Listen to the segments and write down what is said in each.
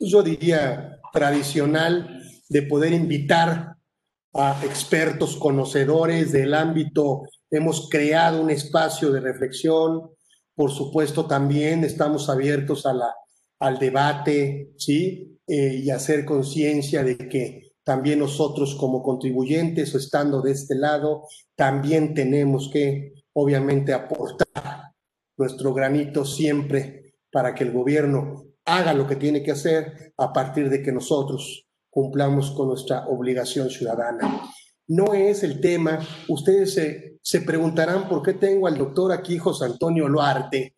yo diría, tradicional de poder invitar a expertos conocedores del ámbito. Hemos creado un espacio de reflexión. Por supuesto, también estamos abiertos a la, al debate, ¿sí? Eh, y hacer conciencia de que también nosotros como contribuyentes o estando de este lado, también tenemos que, obviamente, aportar nuestro granito siempre para que el gobierno haga lo que tiene que hacer a partir de que nosotros cumplamos con nuestra obligación ciudadana. No es el tema, ustedes se, se preguntarán por qué tengo al doctor aquí, José Antonio Loarte,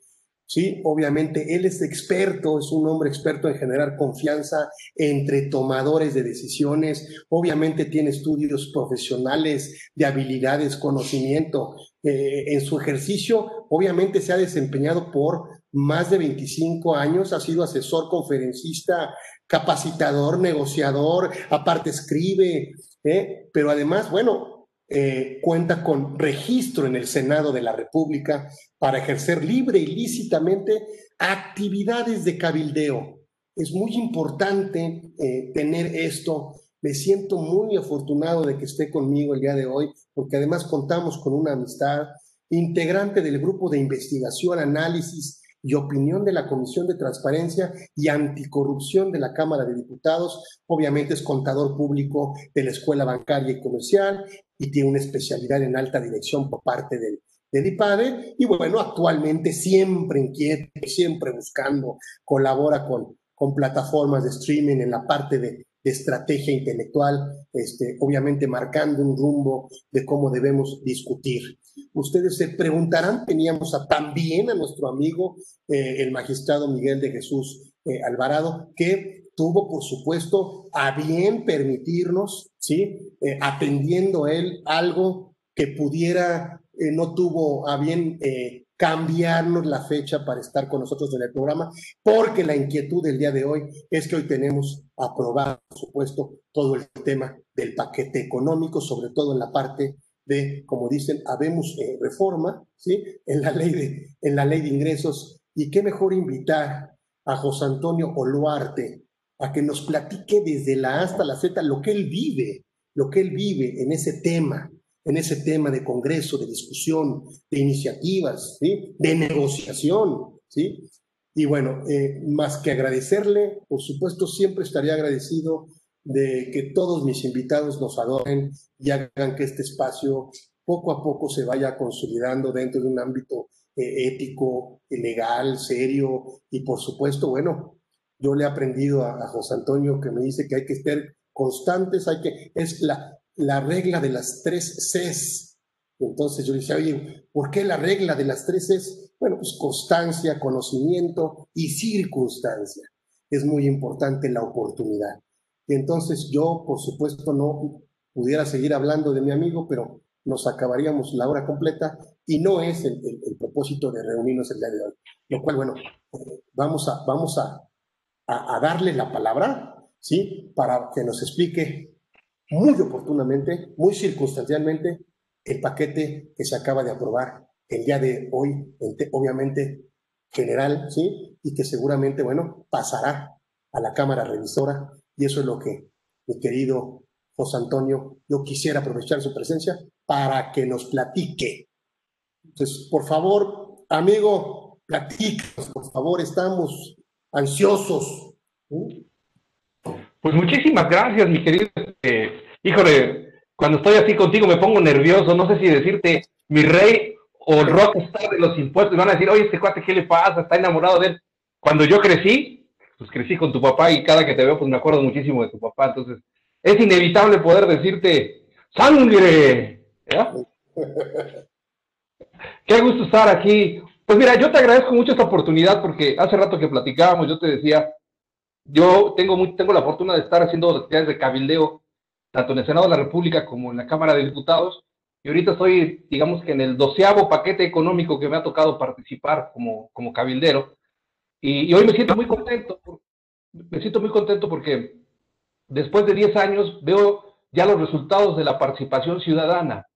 ¿sí? Obviamente él es experto, es un hombre experto en generar confianza entre tomadores de decisiones, obviamente tiene estudios profesionales de habilidades, conocimiento. Eh, en su ejercicio, obviamente se ha desempeñado por más de 25 años, ha sido asesor, conferencista, capacitador, negociador, aparte escribe, ¿eh? pero además, bueno, eh, cuenta con registro en el Senado de la República para ejercer libre y lícitamente actividades de cabildeo. Es muy importante eh, tener esto. Me siento muy afortunado de que esté conmigo el día de hoy, porque además contamos con una amistad integrante del grupo de investigación, análisis y opinión de la Comisión de Transparencia y Anticorrupción de la Cámara de Diputados. Obviamente es contador público de la Escuela Bancaria y Comercial y tiene una especialidad en alta dirección por parte del, del. Y bueno, actualmente siempre inquieto, siempre buscando, colabora con, con plataformas de streaming en la parte de, de estrategia intelectual, este, obviamente marcando un rumbo de cómo debemos discutir. Ustedes se preguntarán, teníamos a, también a nuestro amigo, eh, el magistrado Miguel de Jesús eh, Alvarado, que tuvo, por supuesto, a bien permitirnos, ¿sí? Eh, atendiendo él algo que pudiera, no tuvo a bien cambiarnos la fecha para estar con nosotros en el programa, porque la inquietud del día de hoy es que hoy tenemos aprobado, por supuesto, todo el tema del paquete económico, sobre todo en la parte de, como dicen, habemos eh, reforma, ¿sí? En la, ley de, en la ley de ingresos. Y qué mejor invitar a José Antonio Oluarte a que nos platique desde la A hasta la Z lo que él vive, lo que él vive en ese tema, en ese tema de congreso, de discusión, de iniciativas, ¿sí? de negociación. ¿sí? Y bueno, eh, más que agradecerle, por supuesto, siempre estaría agradecido de que todos mis invitados nos adoren y hagan que este espacio poco a poco se vaya consolidando dentro de un ámbito eh, ético, legal, serio y por supuesto, bueno, yo le he aprendido a, José Antonio que me dice que hay que ser constantes, hay que, es la, la regla de las tres Cs. Entonces yo decía, oye, ¿por qué la regla de las tres Cs? Bueno, pues constancia, conocimiento y circunstancia. Es muy importante la oportunidad. Entonces yo, por supuesto, no pudiera seguir hablando de mi amigo, pero nos acabaríamos la hora completa y no es el, propósito de reunirnos el día de hoy. Lo cual, bueno, vamos a, vamos a, a, darle la palabra, ¿sí? Para que nos explique muy oportunamente, muy circunstancialmente, el paquete que se acaba de aprobar el día de hoy, obviamente general, ¿sí? Y que seguramente, bueno, pasará a la Cámara Revisora y eso es lo que, mi querido José Antonio, yo quisiera aprovechar su presencia para que nos platique. Entonces, por favor, amigo, platícanos, por favor, estamos ansiosos. Pues muchísimas gracias, mi querido. Eh, híjole, cuando estoy así contigo me pongo nervioso, no sé si decirte mi rey o rockstar de los impuestos. van a decir, oye, este cuate, ¿qué le pasa? Está enamorado de él. Cuando yo crecí, pues crecí con tu papá y cada que te veo, pues me acuerdo muchísimo de tu papá. Entonces, es inevitable poder decirte, ¡sangre! Qué gusto estar aquí. Pues mira, yo te agradezco mucho esta oportunidad porque hace rato que platicábamos, yo te decía, yo tengo, muy, tengo la fortuna de estar haciendo actividades de cabildeo, tanto en el Senado de la República como en la Cámara de Diputados. Y ahorita estoy, digamos que en el doceavo paquete económico que me ha tocado participar como, como cabildero. Y, hoy me siento muy contento, me siento muy contento porque después de 10 años veo ya los resultados de la participación ciudadana.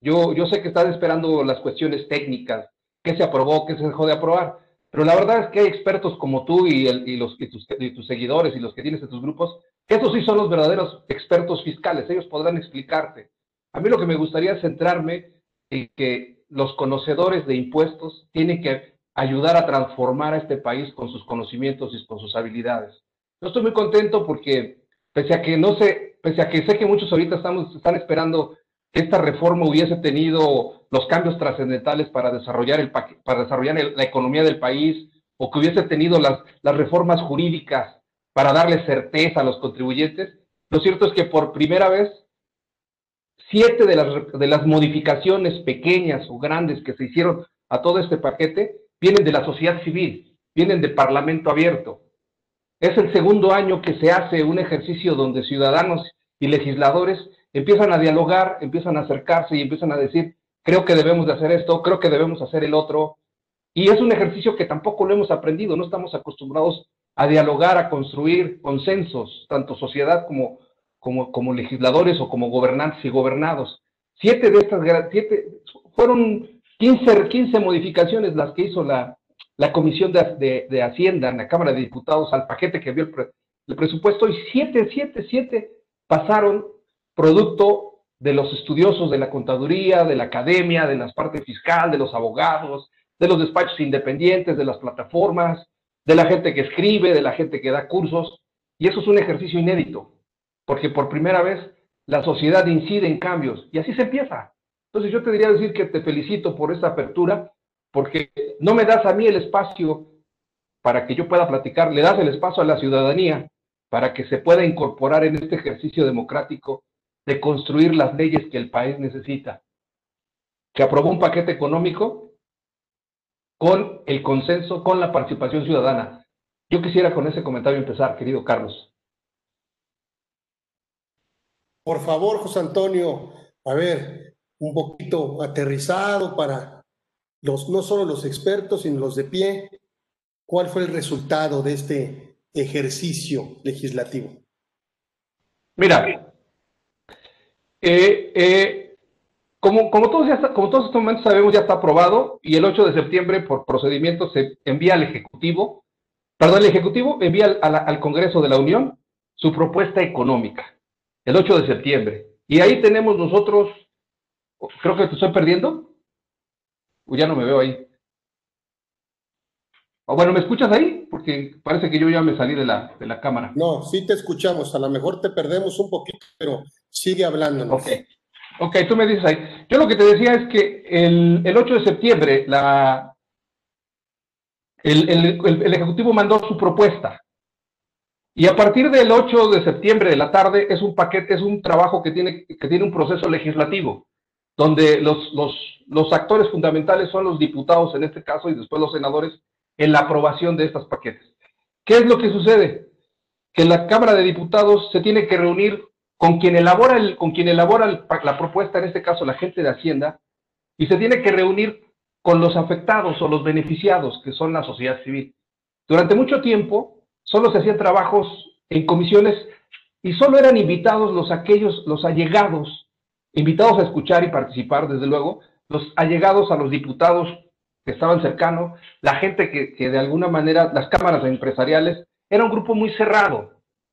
Yo, yo sé que están esperando las cuestiones técnicas, qué se aprobó, qué se dejó de aprobar, Pero la verdad es que hay expertos como tú y, los, tus, y tus seguidores y los que tienes en tus grupos, esos sí son los verdaderos expertos fiscales. Ellos podrán explicarte. A mí lo que me gustaría es centrarme en que los conocedores de impuestos tienen que ayudar a transformar a este país con sus conocimientos y con sus habilidades. Yo estoy muy contento porque, pese a que no sé, pese a que sé que muchos ahorita estamos, están esperando esta reforma hubiese tenido los cambios trascendentales para desarrollar, el, para desarrollar la economía del país o que hubiese tenido las, las reformas jurídicas para darle certeza a los contribuyentes, lo cierto es que por primera vez, siete de las, de las modificaciones pequeñas o grandes que se hicieron a todo este paquete vienen de la sociedad civil, vienen del Parlamento abierto. Es el segundo año que se hace un ejercicio donde ciudadanos y legisladores empiezan a dialogar, empiezan a acercarse y empiezan a decir, creo que debemos de hacer esto, creo que debemos hacer el otro. Y es un ejercicio que tampoco lo hemos aprendido, no estamos acostumbrados a dialogar, a construir consensos, tanto sociedad como, como, como legisladores o como gobernantes y gobernados. Siete de estas, siete, fueron 15, 15 modificaciones las que hizo la, la Comisión de, de, Hacienda en la Cámara de Diputados al paquete que vio el, el presupuesto y siete, siete, siete pasaron producto de los estudiosos de la contaduría, de la academia, de la parte fiscal, de los abogados, de los despachos independientes, de las plataformas, de la gente que escribe, de la gente que da cursos. Y eso es un ejercicio inédito, porque por primera vez la sociedad incide en cambios y así se empieza. Entonces yo te diría decir que te felicito por esta apertura, porque no me das a mí el espacio para que yo pueda platicar, le das el espacio a la ciudadanía para que se pueda incorporar en este ejercicio democrático de construir las leyes que el país necesita. Que aprobó un paquete económico con el consenso, con la participación ciudadana. Yo quisiera con ese comentario empezar, querido Carlos. Por favor, José Antonio, a ver, un poquito aterrizado para los, no solo los expertos, sino los de pie. ¿Cuál fue el resultado de este ejercicio legislativo? Mira, eh, eh, como, como, todos ya como todos estos momentos sabemos, ya está aprobado y el 8 de septiembre, por procedimiento, se envía al Ejecutivo, perdón, el Ejecutivo envía al, Congreso de la Unión su propuesta económica, el 8 de septiembre. Y ahí tenemos nosotros, creo que te estoy perdiendo, o ya no me veo ahí. O bueno, ¿me escuchas ahí? Porque parece que yo ya me salí de la, de la cámara. No, sí te escuchamos. A lo mejor te perdemos un poquito, pero Sigue hablando. Ok. Ok, tú me dices ahí. Yo lo que te decía es que el, el 8 de septiembre la, el, el, Ejecutivo mandó su propuesta. Y a partir del 8 de septiembre de la tarde es un paquete, es un trabajo que tiene, que tiene un proceso legislativo, donde los, los, los actores fundamentales son los diputados en este caso y después los senadores en la aprobación de estos paquetes. ¿Qué es lo que sucede? Que la Cámara de Diputados se tiene que reunir con quien elabora, el, con quien elabora la propuesta, en este caso la gente de Hacienda, y se tiene que reunir con los afectados o los beneficiados, que son la sociedad civil. Durante mucho tiempo solo se hacían trabajos en comisiones y solo eran invitados los aquellos, los allegados, invitados a escuchar y participar, desde luego, los allegados a los diputados que estaban cercanos, la gente que, que de alguna manera, las cámaras empresariales, era un grupo muy cerrado,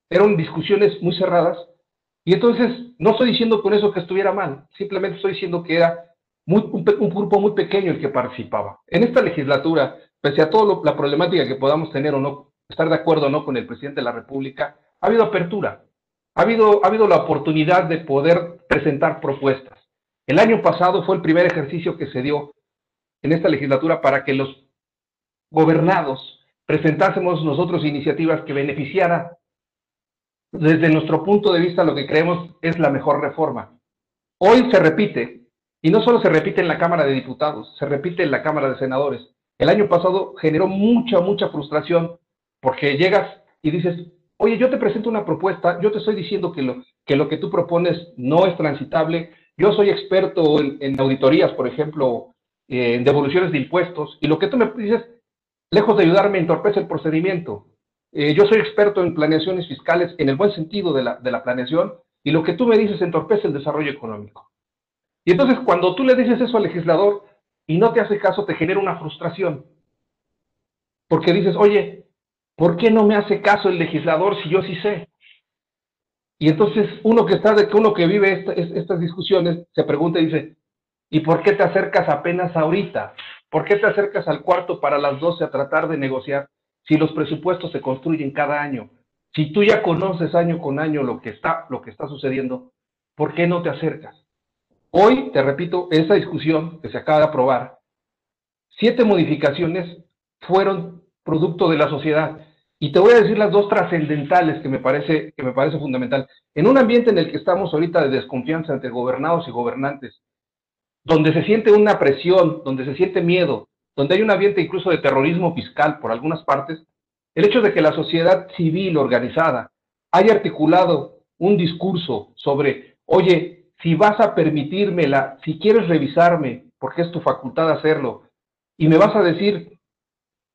eran discusiones muy cerradas y entonces, no estoy diciendo con eso que estuviera mal, simplemente estoy diciendo que era muy, un, grupo muy pequeño el que participaba. En esta legislatura, pese a toda la problemática que podamos tener o no, estar de acuerdo o no con el presidente de la República, ha habido apertura, ha habido, ha habido la oportunidad de poder presentar propuestas. El año pasado fue el primer ejercicio que se dio en esta legislatura para que los gobernados presentásemos nosotros iniciativas que beneficiaran desde nuestro punto de vista lo que creemos es la mejor reforma. Hoy se repite, y no solo se repite en la Cámara de Diputados, se repite en la Cámara de Senadores. El año pasado generó mucha, mucha frustración porque llegas y dices, oye, yo te presento una propuesta, yo te estoy diciendo que lo que, tú propones no es transitable, yo soy experto en, auditorías, por ejemplo, eh, en devoluciones de impuestos, y lo que tú me dices, lejos de ayudarme, entorpece el procedimiento. Eh, yo soy experto en planeaciones fiscales en el buen sentido de la, de la planeación y lo que tú me dices entorpece el desarrollo económico. Y entonces cuando tú le dices eso al legislador y no te hace caso, te genera una frustración. porque dices, oye, ¿por qué no me hace caso el legislador si yo sí sé? Y entonces uno que está, uno que vive estas discusiones se pregunta y dice, ¿y por qué te acercas apenas ahorita? ¿Por qué te acercas al cuarto para las 12 a tratar de negociar si los presupuestos se construyen cada año? Si tú ya conoces año con año lo que está, lo que está sucediendo, ¿por qué no te acercas? Hoy, te repito, esa discusión que se acaba de aprobar, siete modificaciones fueron producto de la sociedad. Y te voy a decir las dos trascendentales que me parece que me parece fundamental. En un ambiente en el que estamos ahorita de desconfianza entre gobernados y gobernantes, donde se siente una presión, donde se siente miedo, donde hay un ambiente incluso de terrorismo fiscal por algunas partes, el hecho de que la sociedad civil organizada haya articulado un discurso sobre, oye, si vas a permitírmela, si quieres revisarme, porque es tu facultad hacerlo, y me vas a decir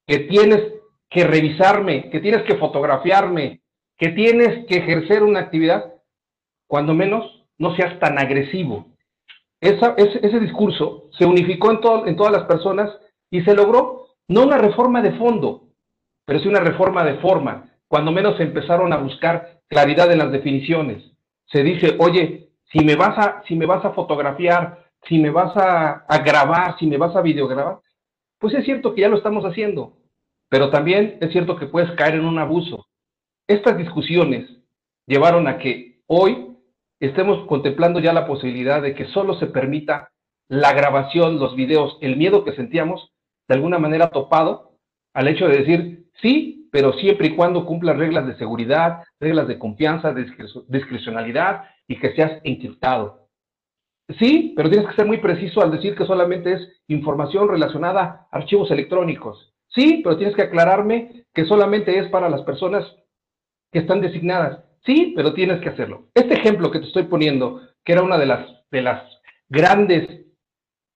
que tienes que revisarme, que tienes que fotografiarme, que tienes que ejercer una actividad, cuando menos no seas tan agresivo. ese, discurso se unificó en todas las personas y se logró no una reforma de fondo, pero sí una reforma de forma. Cuando menos empezaron a buscar claridad en las definiciones. Se dice, oye, si me vas a, si me vas a fotografiar, si me vas a, a grabar, si me vas a videograbar, pues es cierto que ya lo estamos haciendo, pero también es cierto que puedes caer en un abuso. Estas discusiones llevaron a que hoy estemos contemplando ya la posibilidad de que solo se permita la grabación, los videos, el miedo que sentíamos, de alguna manera topado al hecho de decir, Sí, pero siempre y cuando cumpla reglas de seguridad, reglas de confianza, discrecionalidad y que seas encriptado. Sí, pero tienes que ser muy preciso al decir que solamente es información relacionada a archivos electrónicos. Sí, pero tienes que aclararme que solamente es para las personas que están designadas. Sí, pero tienes que hacerlo. Este ejemplo que te estoy poniendo, que era una de las, de las grandes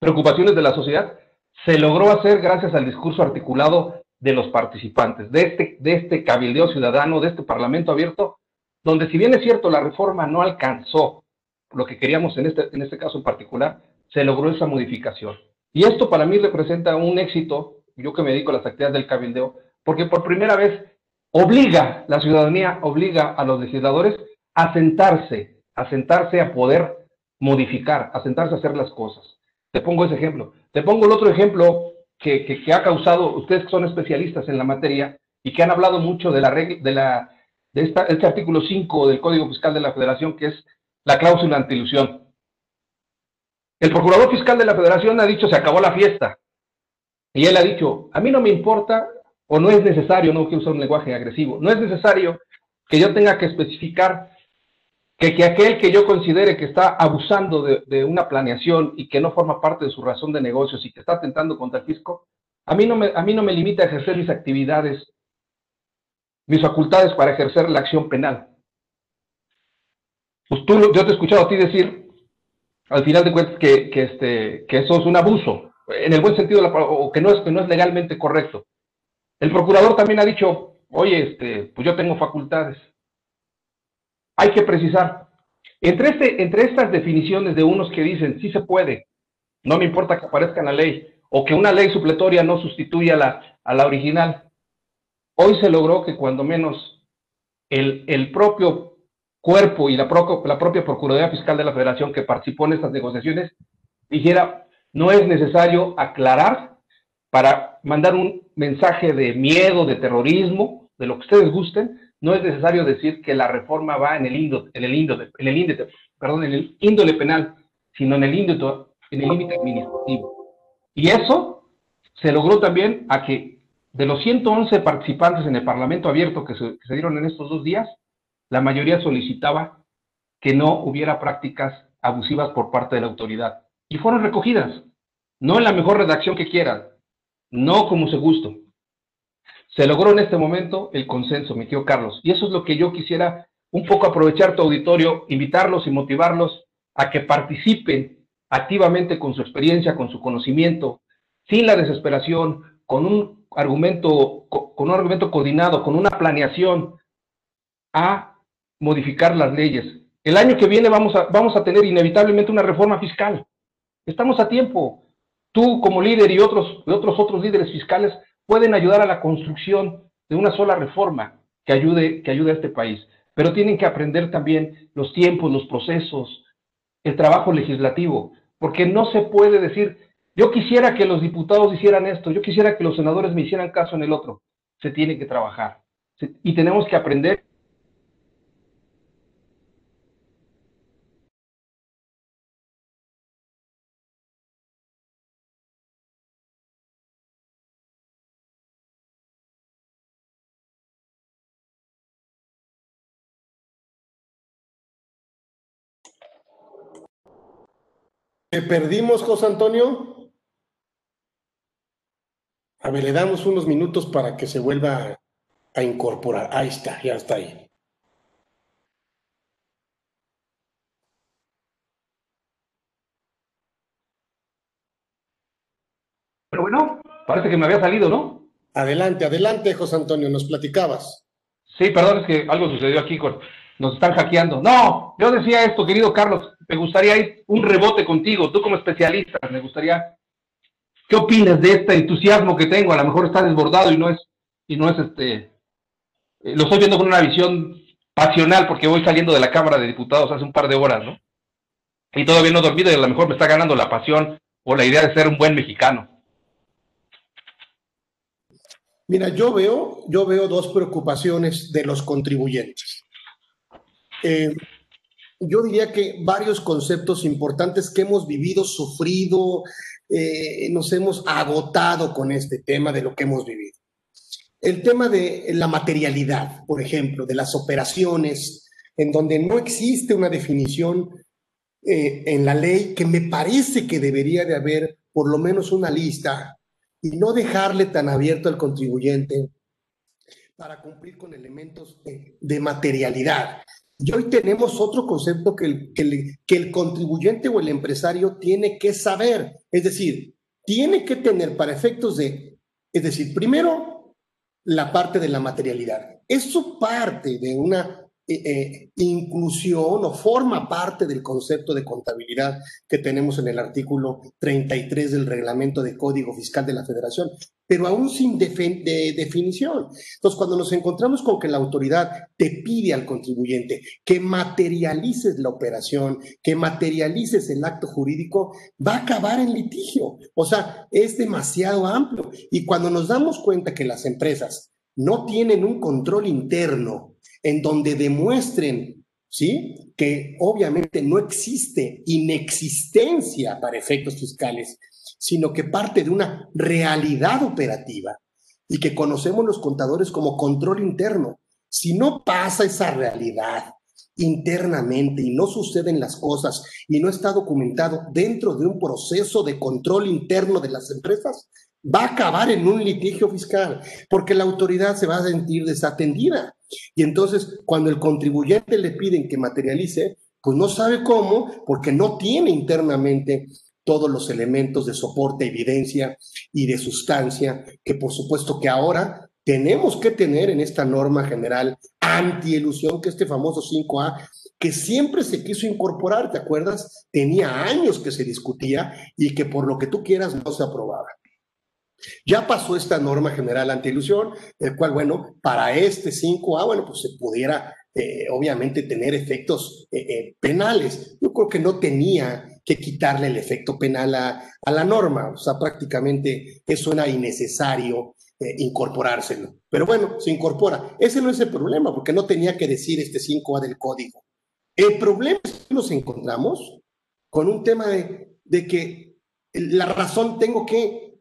preocupaciones de la sociedad, se logró hacer gracias al discurso articulado de los participantes, de este, de este cabildeo ciudadano, de este parlamento abierto, donde si bien es cierto la reforma no alcanzó lo que queríamos en este, en este caso en particular, se logró esa modificación. Y esto para mí representa un éxito, yo que me dedico a las actividades del cabildeo, porque por primera vez obliga, la ciudadanía obliga a los legisladores a sentarse, a sentarse a poder modificar, a sentarse a hacer las cosas. Te pongo ese ejemplo. Te pongo el otro ejemplo que, ha causado, ustedes que son especialistas en la materia y que han hablado mucho de la de la de este artículo 5 del Código Fiscal de la Federación, que es la cláusula antilusión. El procurador fiscal de la Federación ha dicho se acabó la fiesta. Y él ha dicho, a mí no me importa o no es necesario, no quiero usar un lenguaje agresivo, no es necesario que yo tenga que especificar que, que aquel que yo considere que está abusando de, una planeación y que no forma parte de su razón de negocios y que está atentando contra el fisco, a mí no me, a mí no me limita a ejercer mis actividades, mis facultades para ejercer la acción penal. Pues tú, yo te he escuchado a ti decir, al final de cuentas, que, que, este, que eso es un abuso, en el buen sentido, o que no, es, que no es legalmente correcto. El procurador también ha dicho, oye, este, pues yo tengo facultades hay que precisar. Entre, este, entre estas definiciones de unos que dicen, sí se puede, no me importa que aparezca en la ley, o que una ley supletoria no sustituya a la, a la original, hoy se logró que cuando menos el, el propio cuerpo y la, la propia Procuraduría Fiscal de la Federación que participó en estas negociaciones dijera, no es necesario aclarar para mandar un mensaje de miedo, de terrorismo, de lo que ustedes gusten, no es necesario decir que la reforma va en el índole, en el índole, en el índole, perdón, en el índole penal, sino en el índole, en el límite administrativo. Y eso se logró también a que de los 111 participantes en el Parlamento abierto que se, que se dieron en estos dos días, la mayoría solicitaba que no hubiera prácticas abusivas por parte de la autoridad. Y fueron recogidas, no en la mejor redacción que quieran, no como se gustó, se logró en este momento el consenso, mi tío Carlos. Y eso es lo que yo quisiera un poco aprovechar tu auditorio, invitarlos y motivarlos a que participen activamente con su experiencia, con su conocimiento, sin la desesperación, con un argumento, con un argumento coordinado, con una planeación a modificar las leyes. El año que viene vamos a, vamos a tener inevitablemente una reforma fiscal. Estamos a tiempo. Tú como líder y otros, otros, otros líderes fiscales pueden ayudar a la construcción de una sola reforma que ayude, que ayude a este país. Pero tienen que aprender también los tiempos, los procesos, el trabajo legislativo, porque no se puede decir, yo quisiera que los diputados hicieran esto, yo quisiera que los senadores me hicieran caso en el otro. Se tiene que trabajar. Y tenemos que aprender ¿Te perdimos, José Antonio? A ver, le damos unos minutos para que se vuelva a incorporar. Ahí está, ya está ahí. Pero bueno, parece que me había salido, ¿no? Adelante, adelante, José Antonio, nos platicabas. Sí, perdón, es que algo sucedió aquí con, nos están hackeando. No, yo decía esto, querido Carlos, me gustaría ir un rebote contigo, tú como especialista, me gustaría, ¿qué opinas de este entusiasmo que tengo? A lo mejor está desbordado y no es, y no es este, eh, lo estoy viendo con una visión pasional porque voy saliendo de la Cámara de Diputados hace un par de horas, ¿no? Y todavía no he dormido y a lo mejor me está ganando la pasión o la idea de ser un buen mexicano. Mira, yo veo, yo veo dos preocupaciones de los contribuyentes. Eh, yo diría que varios conceptos importantes que hemos vivido, sufrido, eh, nos hemos agotado con este tema de lo que hemos vivido. El tema de la materialidad, por ejemplo, de las operaciones, en donde no existe una definición eh, en la ley que me parece que debería de haber por lo menos una lista y no dejarle tan abierto al contribuyente para cumplir con elementos de materialidad. Y hoy tenemos otro concepto que el, que, el, contribuyente o el empresario tiene que saber, es decir, tiene que tener para efectos de, es decir, primero, la parte de la materialidad. Eso parte de una eh, eh, inclusión o forma parte del concepto de contabilidad que tenemos en el artículo 33 del reglamento de Código Fiscal de la Federación, pero aún sin de definición. Entonces, cuando nos encontramos con que la autoridad te pide al contribuyente que materialices la operación, que materialices el acto jurídico, va a acabar en litigio. O sea, es demasiado amplio. Y cuando nos damos cuenta que las empresas no tienen un control interno, en donde demuestren, ¿sí? Que obviamente no existe inexistencia para efectos fiscales, sino que parte de una realidad operativa y que conocemos los contadores como control interno. Si no pasa esa realidad internamente y no suceden las cosas y no está documentado dentro de un proceso de control interno de las empresas, va a acabar en un litigio fiscal, porque la autoridad se va a sentir desatendida. Y entonces, cuando el contribuyente le piden que materialice, pues no sabe cómo, porque no tiene internamente todos los elementos de soporte, evidencia y de sustancia, que por supuesto que ahora tenemos que tener en esta norma general anti-elusión, que este famoso 5A, que siempre se quiso incorporar, ¿te acuerdas? Tenía años que se discutía y que por lo que tú quieras no se aprobaba. Ya pasó esta norma general anti-ilusión, el cual, bueno, para este 5A, bueno, pues se pudiera eh, obviamente tener efectos eh, eh, penales. Yo creo que no tenía que quitarle el efecto penal a, a la norma, o sea, prácticamente eso era innecesario incorporárselo. Pero bueno, se incorpora. Ese no es el problema, porque no tenía que decir este 5A del código. El problema es que nos encontramos con un tema de, de que la razón tengo que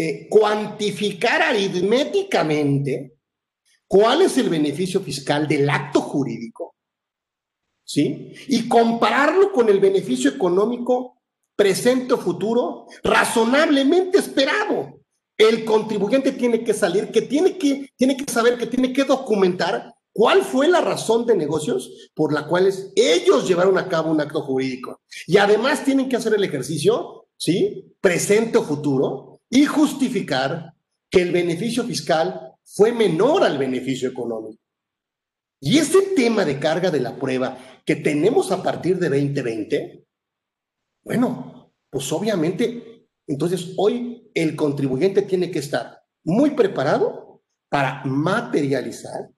eh, cuantificar aritméticamente cuál es el beneficio fiscal del acto jurídico, ¿sí? Y compararlo con el beneficio económico presente o futuro razonablemente esperado. El contribuyente tiene que salir, que tiene que, tiene que saber, que tiene que documentar cuál fue la razón de negocios por la cual ellos llevaron a cabo un acto jurídico. Y además tienen que hacer el ejercicio, ¿sí? Presente o futuro, y justificar que el beneficio fiscal fue menor al beneficio económico. Y ese tema de carga de la prueba que tenemos a partir de 2020, bueno, pues obviamente, entonces hoy el contribuyente tiene que estar muy preparado para materializar,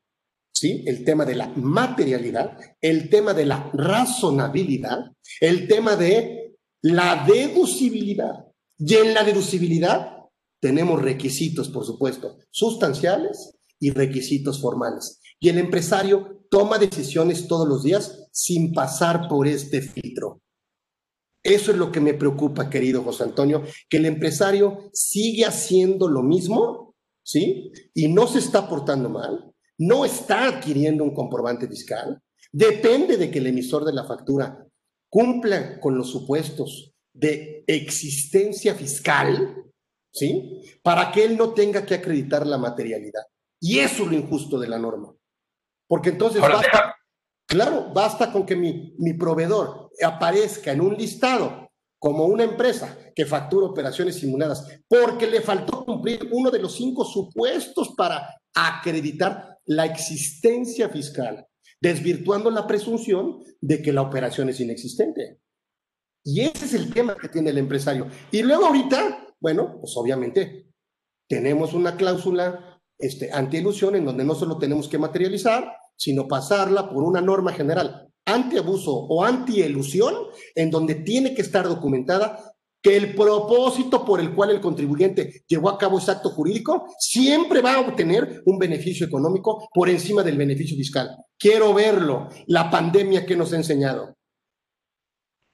¿sí? El tema de la materialidad, el tema de la razonabilidad, el tema de la deducibilidad. Y en la deducibilidad tenemos requisitos, por supuesto, sustanciales y requisitos formales. Y el empresario toma decisiones todos los días sin pasar por este filtro. Eso es lo que me preocupa, querido José Antonio, que el empresario sigue haciendo lo mismo, ¿sí? Y no se está portando mal, no está adquiriendo un comprobante fiscal. Depende de que el emisor de la factura cumpla con los supuestos de existencia fiscal, ¿sí? Para que él no tenga que acreditar la materialidad. Y eso es lo injusto de la norma. Porque entonces, basta, claro, basta con que mi, mi proveedor aparezca en un listado como una empresa que factura operaciones simuladas porque le faltó cumplir uno de los cinco supuestos para acreditar la existencia fiscal, desvirtuando la presunción de que la operación es inexistente. Y ese es el tema que tiene el empresario. Y luego ahorita, bueno, pues obviamente tenemos una cláusula este, anti-ilusión en donde no solo tenemos que materializar, sino pasarla por una norma general anti-abuso o anti-elusión, en donde tiene que estar documentada que el propósito por el cual el contribuyente llevó a cabo ese acto jurídico siempre va a obtener un beneficio económico por encima del beneficio fiscal. Quiero verlo, la pandemia que nos ha enseñado.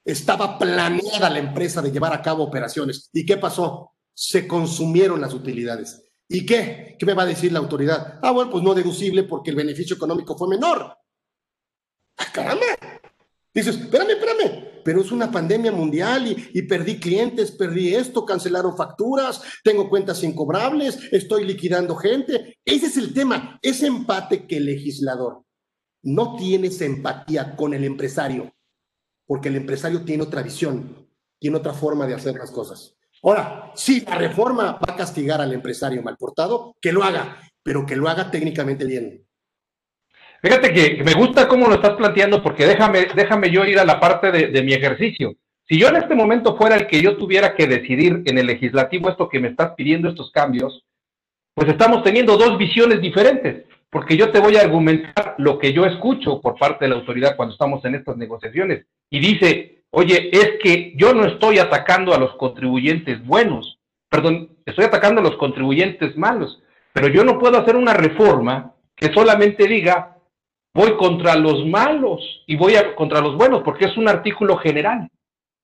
Estaba planeada la empresa de llevar a cabo operaciones. ¿Y qué pasó? Se consumieron las utilidades. ¿Y qué? ¿Qué me va a decir la autoridad? Ah, bueno, pues no deducible porque el beneficio económico fue menor. ¡Ah, caramba! Dices, espérame, espérame, pero es una pandemia mundial y, perdí clientes, perdí esto, cancelaron facturas, tengo cuentas incobrables, estoy liquidando gente. Ese es el tema, ese empate que el legislador no tiene empatía con el empresario, porque el empresario tiene otra visión, tiene otra forma de hacer las cosas. Ahora, si la reforma va a castigar al empresario mal portado, que lo haga, pero que lo haga técnicamente bien. Fíjate que me gusta cómo lo estás planteando porque déjame, déjame yo ir a la parte de, de mi ejercicio. Si yo en este momento fuera el que yo tuviera que decidir en el legislativo esto que me estás pidiendo, estos cambios, pues estamos teniendo dos visiones diferentes, porque yo te voy a argumentar lo que yo escucho por parte de la autoridad cuando estamos en estas negociaciones. Y dice, Oye, es que yo no estoy atacando a los contribuyentes buenos, perdón, estoy atacando a los contribuyentes malos, pero yo no puedo hacer una reforma que solamente diga voy contra los malos y voy a, contra los buenos, porque es un artículo general.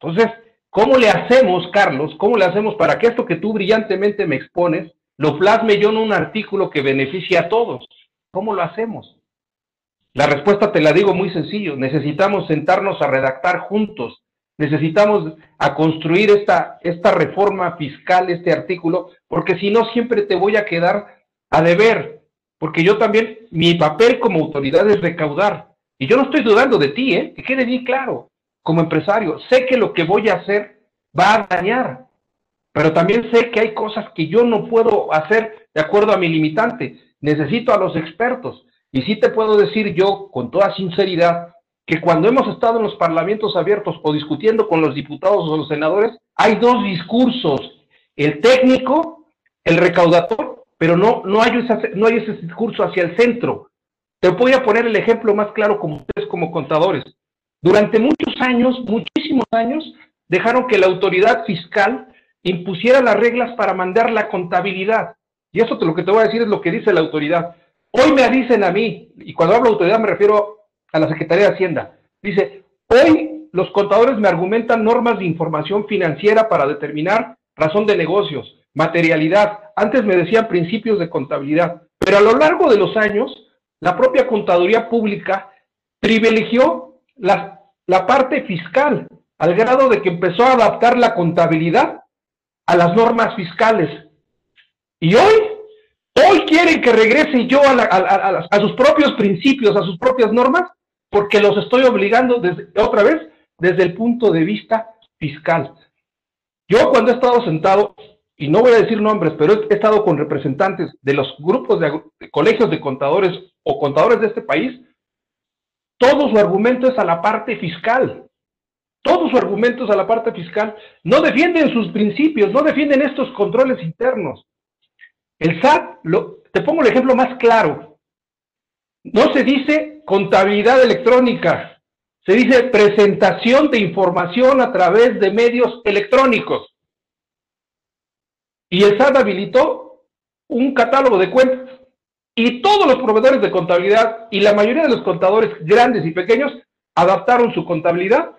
Entonces, ¿cómo le hacemos, Carlos? ¿Cómo le hacemos para que esto que tú brillantemente me expones lo plasme yo en un artículo que beneficie a todos? ¿Cómo lo hacemos? La respuesta te la digo muy sencillo. Necesitamos sentarnos a redactar juntos. Necesitamos a construir esta, esta reforma fiscal, este artículo, porque si no siempre te voy a quedar a deber. Porque yo también, mi papel como autoridad es recaudar. Y yo no estoy dudando de ti, ¿eh? que quede bien claro. Como empresario, sé que lo que voy a hacer va a dañar, pero también sé que hay cosas que yo no puedo hacer de acuerdo a mi limitante. Necesito a los expertos. Y sí te puedo decir yo con toda sinceridad que cuando hemos estado en los parlamentos abiertos o discutiendo con los diputados o los senadores, hay dos discursos, el técnico, el recaudador, pero no, no, hay, no hay ese discurso hacia el centro. Te voy a poner el ejemplo más claro como ustedes como contadores. Durante muchos años, muchísimos años, dejaron que la autoridad fiscal impusiera las reglas para mandar la contabilidad. Y eso lo que te voy a decir es lo que dice la autoridad. Hoy me dicen a mí, y cuando hablo de autoridad me refiero a la Secretaría de Hacienda, dice, hoy los contadores me argumentan normas de información financiera para determinar razón de negocios, materialidad. Antes me decían principios de contabilidad, pero a lo largo de los años, la propia contaduría pública privilegió la, la parte fiscal, al grado de que empezó a adaptar la contabilidad a las normas fiscales. Y hoy Hoy quieren que regrese yo a, sus propios principios, a sus propias normas, porque los estoy obligando desde, otra vez desde el punto de vista fiscal. Yo cuando he estado sentado, y no voy a decir nombres, pero he estado con representantes de los grupos de, colegios de contadores o contadores de este país, todo su argumento es a la parte fiscal. Todo su argumento es a la parte fiscal. No defienden sus principios, no defienden estos controles internos. El SAT, te pongo el ejemplo más claro. No se dice contabilidad electrónica, se dice presentación de información a través de medios electrónicos. Y el SAT habilitó un catálogo de cuentas. Y todos los proveedores de contabilidad y la mayoría de los contadores grandes y pequeños adaptaron su contabilidad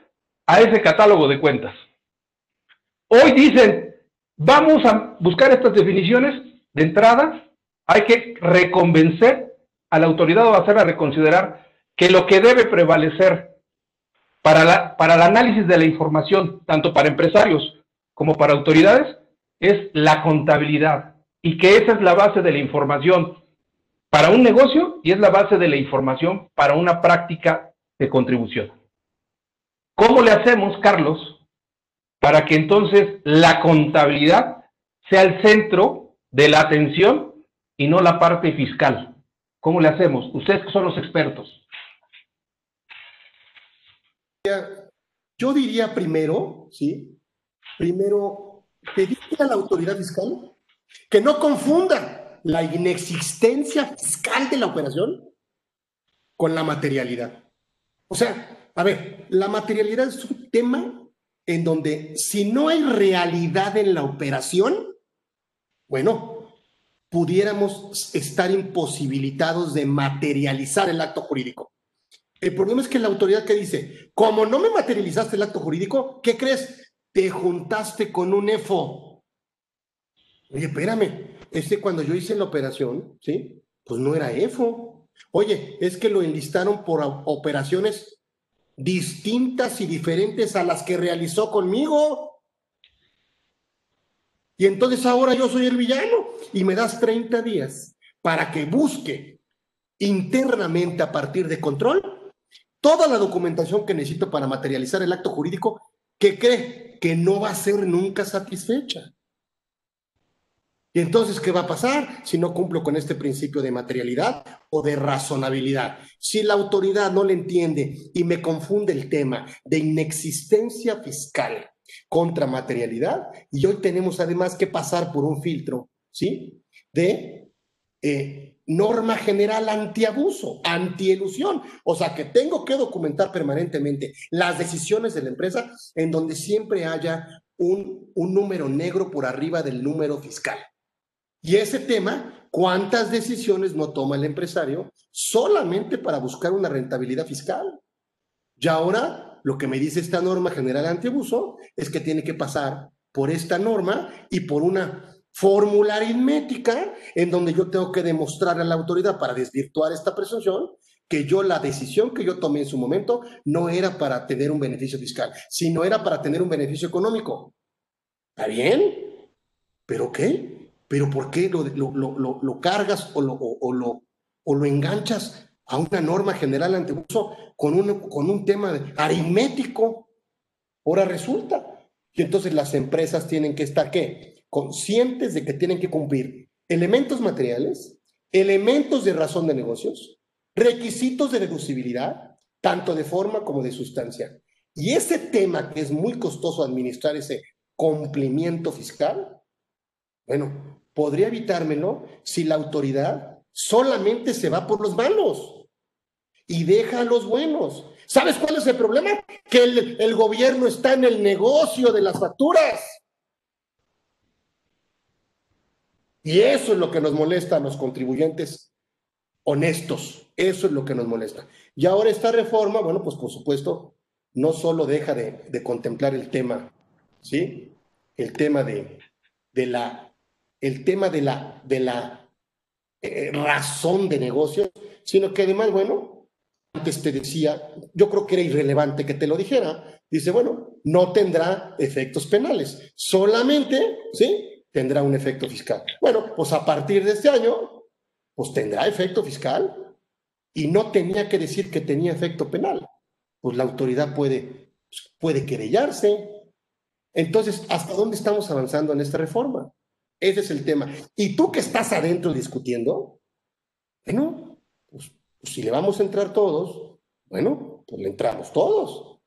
a ese catálogo de cuentas. Hoy dicen, vamos a buscar estas definiciones de entrada, hay que reconvencer a la autoridad o hacerla reconsiderar que lo que debe prevalecer para, la, para el análisis de la información, tanto para empresarios como para autoridades, es la contabilidad y que esa es la base de la información para un negocio y es la base de la información para una práctica de contribución. ¿Cómo le hacemos, Carlos, para que entonces la contabilidad sea el centro de la atención y no la parte fiscal? ¿Cómo le hacemos? Ustedes son los expertos. Yo diría primero, ¿sí? Primero, pedirle a la autoridad fiscal que no confunda la inexistencia fiscal de la operación con la materialidad. O sea, a ver, la materialidad es un tema en donde si no hay realidad en la operación, bueno, pudiéramos estar imposibilitados de materializar el acto jurídico. El problema es que la autoridad que dice, como no me materializaste el acto jurídico, ¿qué crees? Te juntaste con un EFO. Oye, espérame, este cuando yo hice la operación, ¿sí? Pues no era EFO. Oye, es que lo enlistaron por operaciones distintas y diferentes a las que realizó conmigo. Y entonces ahora yo soy el villano y me das 30 días para que busque internamente a partir de control toda la documentación que necesito para materializar el acto jurídico que cree que no va a ser nunca satisfecha. Y entonces, ¿qué va a pasar si no cumplo con este principio de materialidad o de razonabilidad? Si la autoridad no le entiende y me confunde el tema de inexistencia fiscal contra materialidad, y hoy tenemos además que pasar por un filtro, ¿sí? De eh, norma general antiabuso, antielusión. O sea que tengo que documentar permanentemente las decisiones de la empresa en donde siempre haya un, un número negro por arriba del número fiscal. Y ese tema, ¿cuántas decisiones no toma el empresario solamente para buscar una rentabilidad fiscal? Y ahora lo que me dice esta norma general antiabuso es que tiene que pasar por esta norma y por una fórmula aritmética en donde yo tengo que demostrar a la autoridad para desvirtuar esta presunción que yo la decisión que yo tomé en su momento no era para tener un beneficio fiscal, sino era para tener un beneficio económico. ¿Está bien? ¿Pero qué? ¿Pero por qué lo, lo, lo, cargas o lo, o, lo, o lo enganchas a una norma general ante uso con un, con un tema aritmético? Ahora resulta. que entonces las empresas tienen que estar, ¿qué? conscientes de que tienen que cumplir elementos materiales, elementos de razón de negocios, requisitos de deducibilidad, tanto de forma como de sustancia. Y ese tema que es muy costoso administrar, ese cumplimiento fiscal, bueno, podría evitármelo si la autoridad solamente se va por los malos y deja a los buenos. ¿Sabes cuál es el problema? Que el, gobierno está en el negocio de las facturas. Y eso es lo que nos molesta a los contribuyentes honestos. Eso es lo que nos molesta. Y ahora esta reforma, bueno, pues por supuesto, no solo deja de, contemplar el tema, ¿sí? El tema de, de la, el tema de la, de la eh, razón de negocio, sino que además, bueno, antes te decía, yo creo que era irrelevante que te lo dijera, dice, bueno, no tendrá efectos penales, solamente, ¿sí? tendrá un efecto fiscal. Bueno, pues a partir de este año, pues tendrá efecto fiscal y no tenía que decir que tenía efecto penal. Pues la autoridad puede, puede querellarse. Entonces, ¿hasta dónde estamos avanzando en esta reforma? Ese es el tema. Y tú que estás adentro discutiendo, bueno, pues, pues si le vamos a entrar todos, bueno, pues le entramos todos.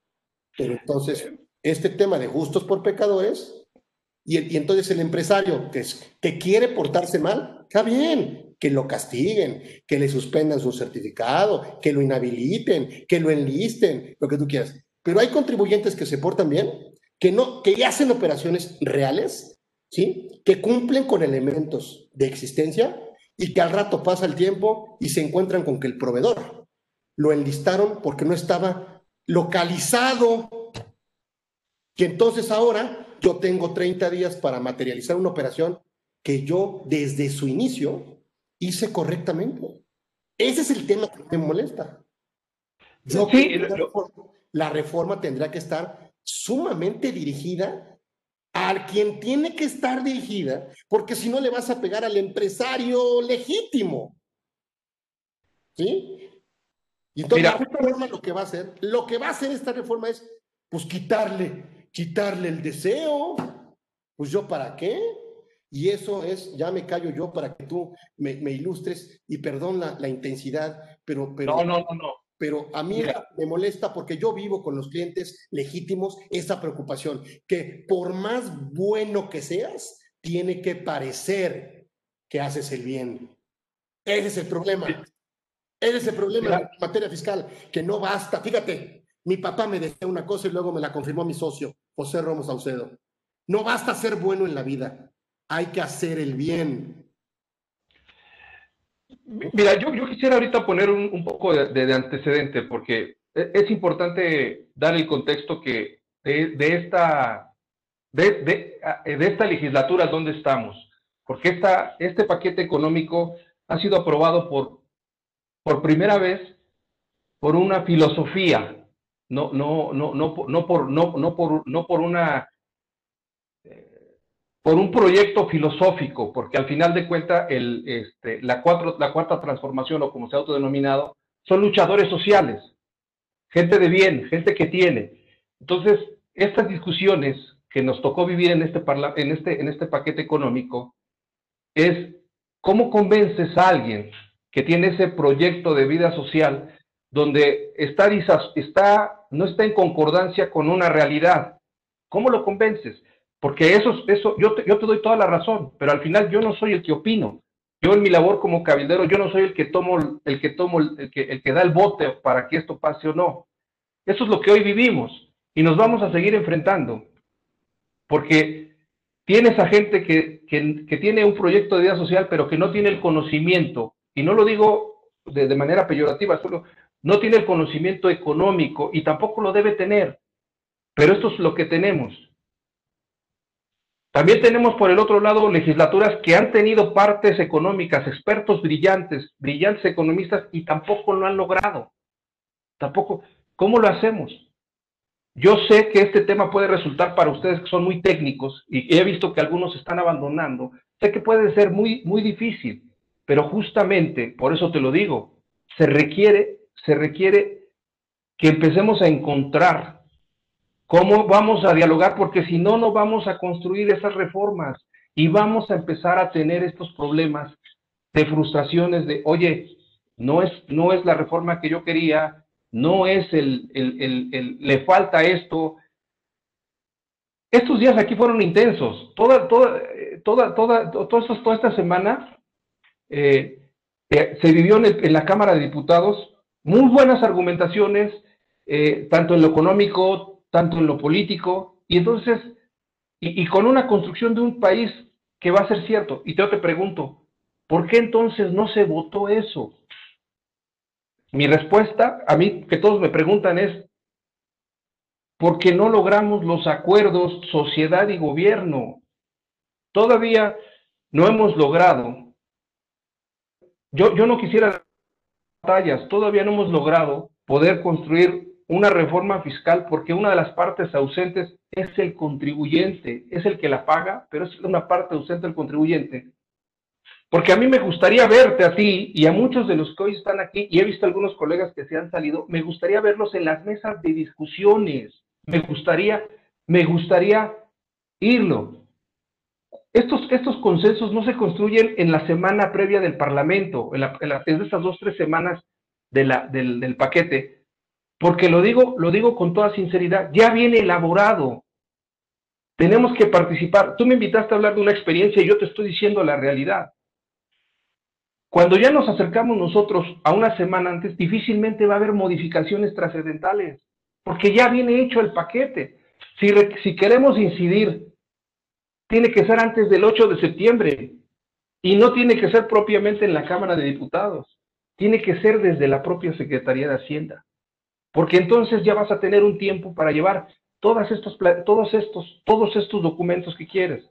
Pero entonces, este tema de justos por pecadores, Y, entonces el empresario que, es, que quiere portarse mal, está bien, que lo castiguen, que le suspendan su certificado, que lo inhabiliten, que lo enlisten, lo que tú quieras. Pero hay contribuyentes que se portan bien, que no, que hacen operaciones reales, ¿sí? Que cumplen con elementos de existencia y que al rato pasa el tiempo y se encuentran con que el proveedor lo enlistaron porque no estaba localizado. Y entonces ahora yo tengo 30 días para materializar una operación que yo desde su inicio hice correctamente. Ese es el tema que me molesta. sí, la reforma tendrá que estar sumamente dirigida a quien tiene que estar dirigida, porque si no le vas a pegar al empresario legítimo. ¿Sí? Y entonces la reforma lo que va a hacer, lo que va a hacer esta reforma es, pues quitarle, quitarle el deseo. Pues yo para qué? Y eso es, ya me callo yo para que tú me, ilustres y perdón la, la, intensidad, pero, pero... No, no, no, no pero a mí me molesta porque yo vivo con los clientes legítimos esa preocupación, que por más bueno que seas, tiene que parecer que haces el bien. Ese es el problema. Ese es el problema en materia fiscal, que no basta. Fíjate, mi papá me decía una cosa y luego me la confirmó mi socio, José Ramos Saucedo. No basta ser bueno en la vida, hay que hacer el bien. Mira, yo, yo quisiera ahorita poner un, poco de, antecedente porque e, es importante dar el contexto que de, esta, de, esta legislatura donde estamos, porque esta, este paquete económico ha sido aprobado por, por primera vez por una filosofía, no, no, no, no, no, por, no, no, por, no por una por un proyecto filosófico, porque al final de cuentas este, la, la cuarta transformación, o como se ha autodenominado, son luchadores sociales, gente de bien, gente que tiene. Entonces, estas discusiones que nos tocó vivir en este, en este, en este paquete económico es cómo convences a alguien que tiene ese proyecto de vida social donde está, está, no está en concordancia con una realidad. ¿Cómo lo convences? Porque eso, eso yo, te, yo te doy toda la razón, pero al final yo no soy el que opino. Yo en mi labor como cabildero, yo no soy el que tomo, el que tomo, el que, el que da el bote para que esto pase o no. Eso es lo que hoy vivimos y nos vamos a seguir enfrentando. Porque tienes a gente que, que, tiene un proyecto de vida social, pero que no tiene el conocimiento, y no lo digo de, de manera peyorativa, solo no tiene el conocimiento económico y tampoco lo debe tener. Pero esto es lo que tenemos. También tenemos por el otro lado legislaturas que han tenido partes económicas, expertos brillantes, brillantes economistas y tampoco lo han logrado. Tampoco. ¿Cómo lo hacemos? Yo sé que este tema puede resultar para ustedes que son muy técnicos y he visto que algunos están abandonando. Sé que puede ser muy, muy difícil, pero justamente, por eso te lo digo, se requiere, se requiere que empecemos a encontrar ¿Cómo vamos a dialogar? Porque si no, no vamos a construir esas reformas y vamos a empezar a tener estos problemas de frustraciones de, oye, no es, no es la reforma que yo quería, no es el, el, el, le falta esto. Estos días aquí fueron intensos. Toda, toda, toda, toda, toda, toda esta semana eh, eh, se vivió en, en, la Cámara de Diputados muy buenas argumentaciones, eh, tanto en lo económico, tanto en lo político, y entonces, y, con una construcción de un país que va a ser cierto. Y yo te pregunto, ¿por qué entonces no se votó eso? Mi respuesta, a mí que todos me preguntan es, porque no logramos los acuerdos sociedad y gobierno. Todavía no hemos logrado. Yo, yo no quisiera batallas, todavía no hemos logrado poder construir una reforma fiscal porque una de las partes ausentes es el contribuyente, es el que la paga, pero es una parte ausente del contribuyente. Porque a mí me gustaría verte a ti y a muchos de los que hoy están aquí, y he visto algunos colegas que se han salido, me gustaría verlos en las mesas de discusiones, me gustaría, me gustaría irlo. Estos, estos consensos no se construyen en la semana previa del Parlamento, en, estas dos, tres semanas de la, del, del paquete, porque lo digo, lo digo con toda sinceridad, ya viene elaborado. Tenemos que participar. Tú me invitaste a hablar de una experiencia y yo te estoy diciendo la realidad. Cuando ya nos acercamos nosotros a una semana antes, difícilmente va a haber modificaciones trascendentales, porque ya viene hecho el paquete. Si, si queremos incidir, tiene que ser antes del 8 de septiembre y no tiene que ser propiamente en la Cámara de Diputados, tiene que ser desde la propia Secretaría de Hacienda, porque entonces ya vas a tener un tiempo para llevar todas estos, todos, estos, todos estos documentos que quieres.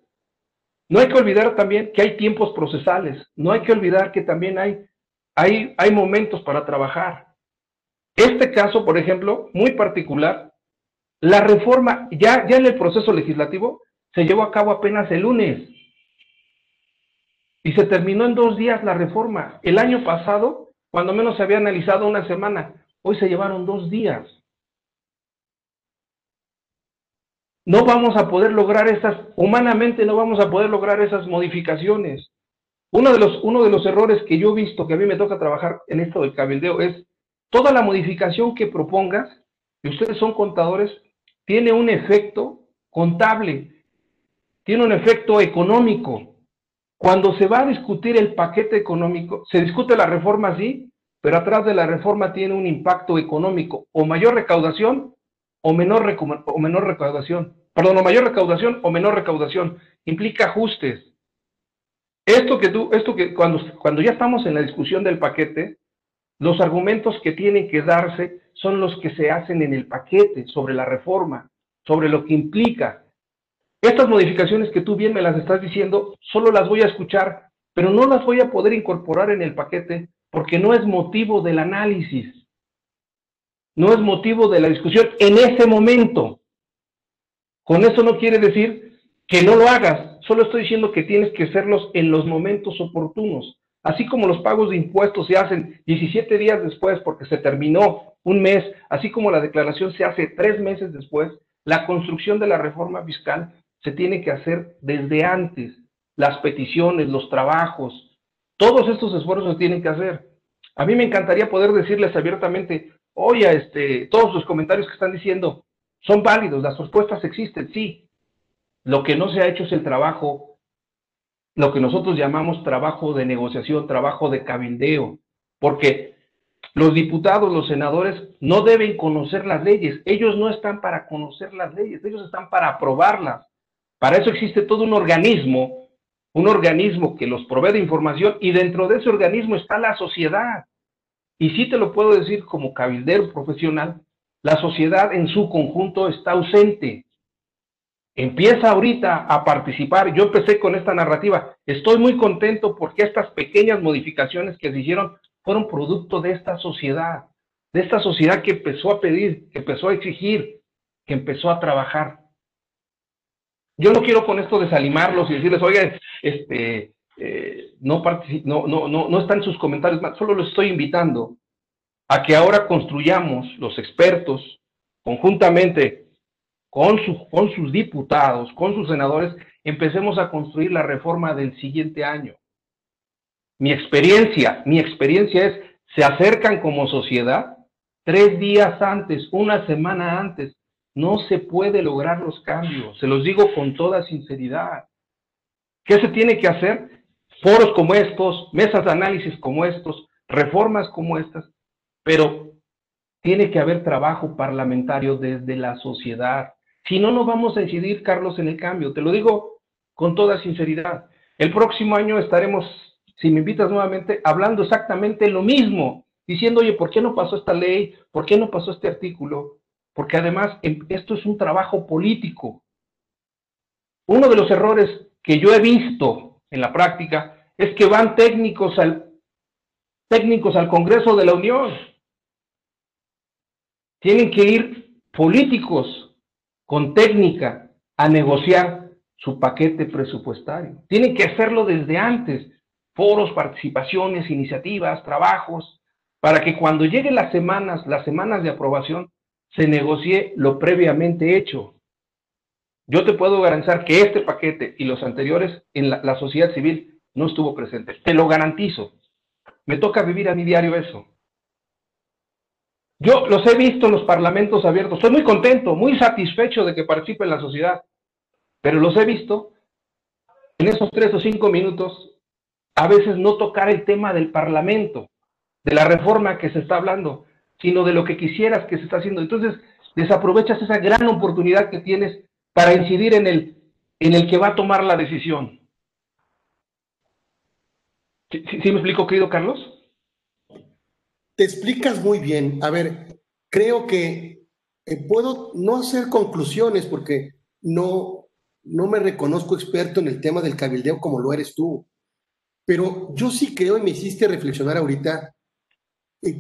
No hay que olvidar también que hay tiempos procesales, no hay que olvidar que también hay, hay, hay momentos para trabajar. Este caso, por ejemplo, muy particular, la reforma ya, ya en el proceso legislativo se llevó a cabo apenas el lunes y se terminó en dos días la reforma. El año pasado, cuando menos se había analizado una semana, hoy se llevaron dos días. no vamos a poder lograr esas, humanamente no vamos a poder lograr esas modificaciones. Uno de los, uno de los errores que yo he visto, que a mí me toca trabajar en esto del cabildeo, es toda la modificación que propongas, y ustedes son contadores, tiene un efecto contable, tiene un efecto económico. Cuando se va a discutir el paquete económico, se discute la reforma, sí, pero atrás de la reforma tiene un impacto económico, o mayor recaudación o menor, o menor recaudación. Perdón, o mayor recaudación o menor recaudación. Implica ajustes. Esto que tú, esto que cuando, cuando ya estamos en la discusión del paquete, los argumentos que tienen que darse son los que se hacen en el paquete sobre la reforma, sobre lo que implica. Estas modificaciones que tú bien me las estás diciendo, solo las voy a escuchar, pero no las voy a poder incorporar en el paquete porque no es motivo del análisis no es motivo de la discusión en ese momento. Con eso no quiere decir que no lo hagas, solo estoy diciendo que tienes que hacerlos en los momentos oportunos. Así como los pagos de impuestos se hacen 17 días después porque se terminó un mes, así como la declaración se hace tres meses después, la construcción de la reforma fiscal se tiene que hacer desde antes. Las peticiones, los trabajos, todos estos esfuerzos tienen que hacer. A mí me encantaría poder decirles abiertamente, oye, este, todos los comentarios que están diciendo son válidos, las respuestas existen, sí. Lo que no se ha hecho es el trabajo, lo que nosotros llamamos trabajo de negociación, trabajo de cabildeo, porque los diputados, los senadores no deben conocer las leyes, ellos no están para conocer las leyes, ellos están para aprobarlas. Para eso existe todo un organismo, un organismo que los provee de información y dentro de ese organismo está la sociedad. Y sí te lo puedo decir como cabildero profesional, la sociedad en su conjunto está ausente. Empieza ahorita a participar. Yo empecé con esta narrativa. Estoy muy contento porque estas pequeñas modificaciones que se hicieron fueron producto de esta sociedad, de esta sociedad que empezó a pedir, que empezó a exigir, que empezó a trabajar. Yo no quiero con esto desanimarlos y decirles, oye, este, eh, no, no, no, no, no están sus comentarios, solo los estoy invitando a que ahora construyamos los expertos conjuntamente con, con sus diputados, con sus senadores, empecemos a construir la reforma del siguiente año. Mi experiencia, mi experiencia es, se acercan como sociedad tres días antes, una semana antes, no se puede lograr los cambios, se los digo con toda sinceridad. ¿Qué se tiene que hacer? foros como estos, mesas de análisis como estos, reformas como estas, pero tiene que haber trabajo parlamentario desde la sociedad. Si no, no vamos a incidir, Carlos, en el cambio. Te lo digo con toda sinceridad. El próximo año estaremos, si me invitas nuevamente, hablando exactamente lo mismo, diciendo, oye, ¿por qué no pasó esta ley? ¿Por qué no pasó este artículo? Porque además em, esto es un trabajo político. Uno de los errores que yo he visto en la práctica es que van técnicos al, técnicos al Congreso de la Unión. Tienen que ir políticos con técnica a negociar su paquete presupuestario. Tienen que hacerlo desde antes, foros, participaciones, iniciativas, trabajos, para que cuando lleguen las semanas, las semanas de aprobación, se negocie lo previamente hecho. Yo te puedo garantizar que este paquete y los anteriores en la, sociedad civil no estuvo presente. Te lo garantizo. Me toca vivir a mi diario eso. Yo los he visto en los parlamentos abiertos. Estoy muy contento, muy satisfecho de que participe en la sociedad. pero los he visto en esos tres o cinco minutos a veces no tocar el tema del Parlamento, de la reforma que se está hablando, sino de lo que quisieras que se está haciendo. Entonces, desaprovechas esa gran oportunidad que tienes para incidir en el, en el que va a tomar la decisión. ¿Sí, me explico, querido Carlos? Te explicas muy bien. A ver, creo que eh, puedo no hacer conclusiones porque no, no me reconozco experto en el tema del cabildeo como lo eres tú. Pero yo sí creo y me hiciste reflexionar ahorita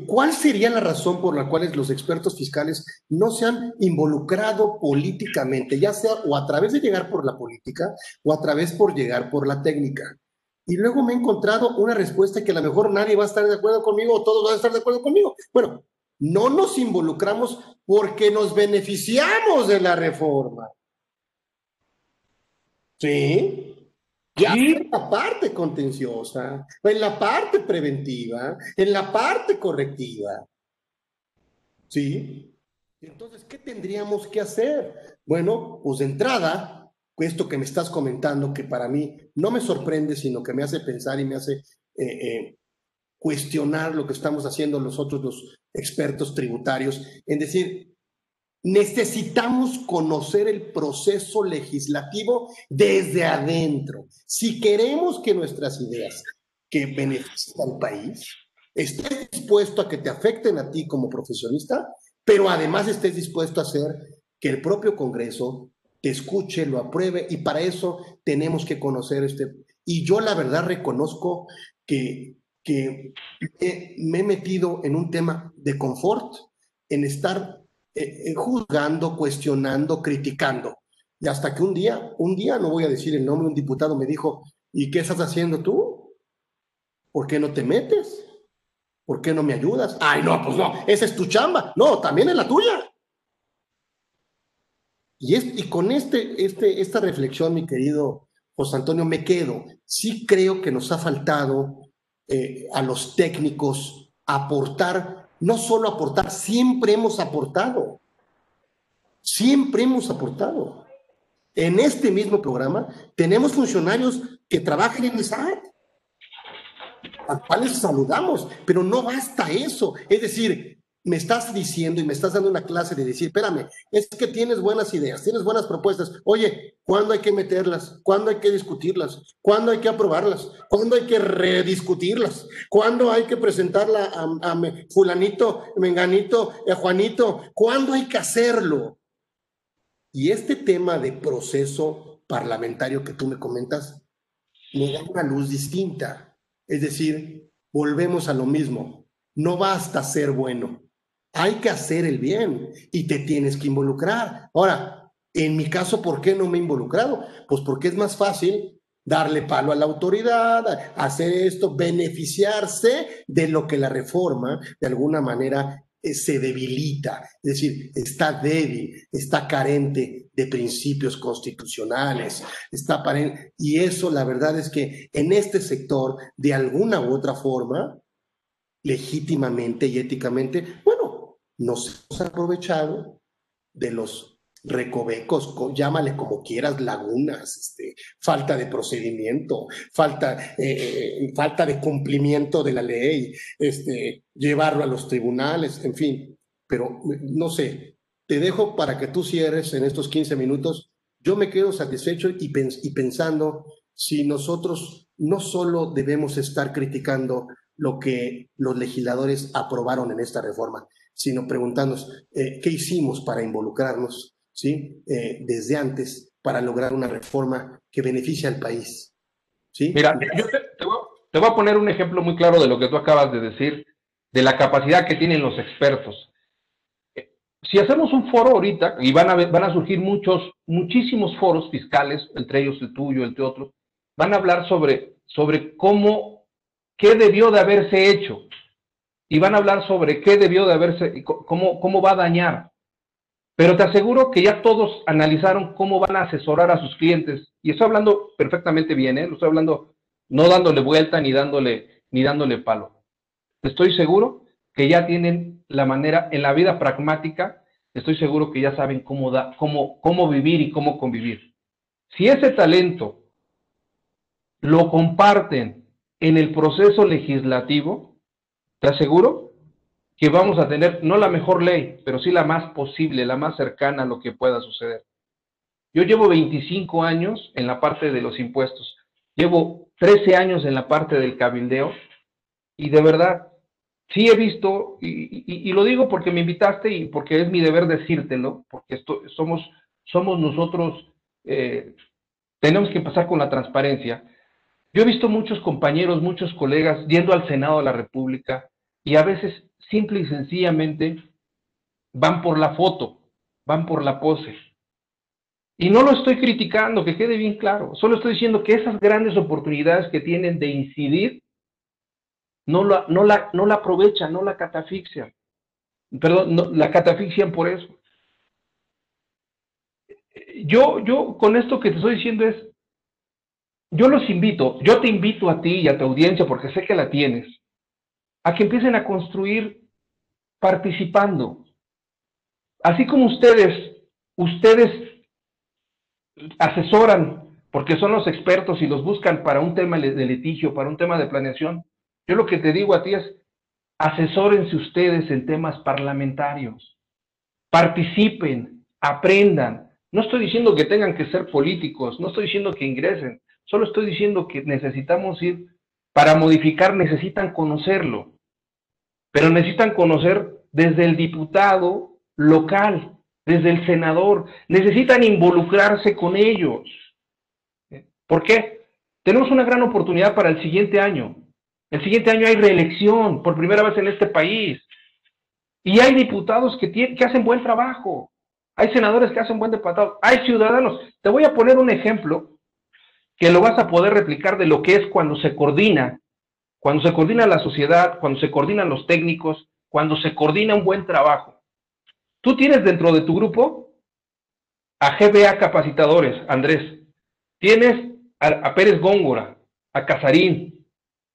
¿Cuál sería la razón por la cual los expertos fiscales no se han involucrado políticamente, ya sea o a través de llegar por la política o a través por llegar por la técnica? Y luego me he encontrado una respuesta que a lo mejor nadie va a estar de acuerdo conmigo o todos van a estar de acuerdo conmigo. Bueno, no nos involucramos porque nos beneficiamos de la reforma. ¿Sí? Ya en la parte contenciosa, en la parte preventiva, en la parte correctiva. ¿Sí? Entonces, ¿qué tendríamos que hacer? Bueno, pues de entrada, esto que me estás comentando, que para mí no me sorprende, sino que me hace pensar y me hace eh, eh, cuestionar lo que estamos haciendo nosotros los expertos tributarios, en decir, Necesitamos conocer el proceso legislativo desde adentro. Si queremos que nuestras ideas que beneficien al país, estés dispuesto a que te afecten a ti como profesionista, pero además estés dispuesto a hacer que el propio Congreso te escuche, lo apruebe, y para eso tenemos que conocer este. Y yo la verdad reconozco que, que me he metido en un tema de confort, en estar eh, eh, juzgando, cuestionando, criticando. Y hasta que un día, un día, no voy a decir el nombre, un diputado me dijo, ¿y qué estás haciendo tú? ¿Por qué no te metes? ¿Por qué no me ayudas? Ay, no, pues no, esa es tu chamba. No, también es la tuya. Y, es, y con este, este, esta reflexión, mi querido José Antonio, me quedo. Sí creo que nos ha faltado eh, a los técnicos aportar no solo aportar, siempre hemos aportado. Siempre hemos aportado. En este mismo programa tenemos funcionarios que trabajan en el SAT, a cuales saludamos, pero no basta eso. Es decir, me estás diciendo y me estás dando una clase de decir, espérame, es que tienes buenas ideas, tienes buenas propuestas. Oye, ¿cuándo hay que meterlas? ¿Cuándo hay que discutirlas? ¿Cuándo hay que aprobarlas? ¿Cuándo hay que rediscutirlas? ¿Cuándo hay que presentarla a, fulanito, menganito, a eh, Juanito? ¿Cuándo hay que hacerlo? Y este tema de proceso parlamentario que tú me comentas me da una luz distinta. Es decir, volvemos a lo mismo. No basta ser bueno hay que hacer el bien y te tienes que involucrar. Ahora, en mi caso, ¿por qué no me he involucrado? Pues porque es más fácil darle palo a la autoridad, hacer esto, beneficiarse de lo que la reforma de alguna manera eh, se debilita, es decir, está débil, está carente de principios constitucionales, está y eso la verdad es que en este sector, de alguna u otra forma, legítimamente y éticamente, bueno, nos hemos aprovechado de los recovecos, llámale como quieras, lagunas, este, falta de procedimiento, falta, eh, falta de cumplimiento de la ley, este, llevarlo a los tribunales, en fin. Pero no sé, te dejo para que tú cierres en estos 15 minutos. Yo me quedo satisfecho y pensando si nosotros no solo debemos estar criticando lo que los legisladores aprobaron en esta reforma, sino preguntarnos eh, qué hicimos para involucrarnos ¿sí? Eh, desde antes para lograr una reforma que beneficie al país. ¿sí? Mira, yo te, voy, a poner un ejemplo muy claro de lo que tú acabas de decir, de la capacidad que tienen los expertos. Si hacemos un foro ahorita, y van a, van a surgir muchos, muchísimos foros fiscales, entre ellos el tuyo, entre otros, van a hablar sobre, sobre cómo, qué debió de haberse hecho, y van a hablar sobre qué debió de haberse, cómo, cómo va a dañar. Pero te aseguro que ya todos analizaron cómo van a asesorar a sus clientes. Y estoy hablando perfectamente bien, ¿eh? Estoy hablando no dándole vuelta ni dándole, ni dándole palo. Estoy seguro que ya tienen la manera, en la vida pragmática, estoy seguro que ya saben cómo, da, cómo, cómo vivir y cómo convivir. Si ese talento lo comparten en el proceso legislativo, te aseguro que vamos a tener no la mejor ley, pero sí la más posible, la más cercana a lo que pueda suceder. Yo llevo 25 años en la parte de los impuestos, llevo 13 años en la parte del cabildeo y de verdad, sí he visto, y, lo digo porque me invitaste y porque es mi deber decírtelo, porque esto, somos, somos nosotros, eh, tenemos que pasar con la transparencia. Yo he visto muchos compañeros, muchos colegas yendo al Senado de la República y a veces simple y sencillamente van por la foto, van por la pose. Y no lo estoy criticando, que quede bien claro, solo estoy diciendo que esas grandes oportunidades que tienen de incidir no la, no la, no la aprovechan, no la catafixian. Perdón, la catafixian por eso. Yo, yo con esto que te estoy diciendo es, yo los invito, yo te invito a ti y a tu audiencia, porque sé que la tienes, a que empiecen a construir participando. Así como ustedes, ustedes asesoran, porque son los expertos y los buscan para un tema de litigio, para un tema de planeación, yo lo que te digo a ti es, asesórense ustedes en temas parlamentarios, participen, aprendan. No estoy diciendo que tengan que ser políticos, no estoy diciendo que ingresen, solo estoy diciendo que necesitamos ir, para modificar necesitan conocerlo, pero necesitan conocer desde el diputado local, desde el senador, necesitan involucrarse con ellos. ¿Por qué? Tenemos una gran oportunidad para el siguiente año. El siguiente año hay reelección por primera vez en este país. Y hay diputados que, que hacen buen trabajo. Hay senadores que hacen buen diputado. Hay ciudadanos. Te voy a poner un ejemplo que lo vas a poder replicar de lo que es cuando se coordina. Cuando se coordina la sociedad, cuando se coordinan los técnicos, cuando se coordina un buen trabajo. Tú tienes dentro de tu grupo a GBA Capacitadores, Andrés. Tienes a, Pérez Góngora, a Casarín,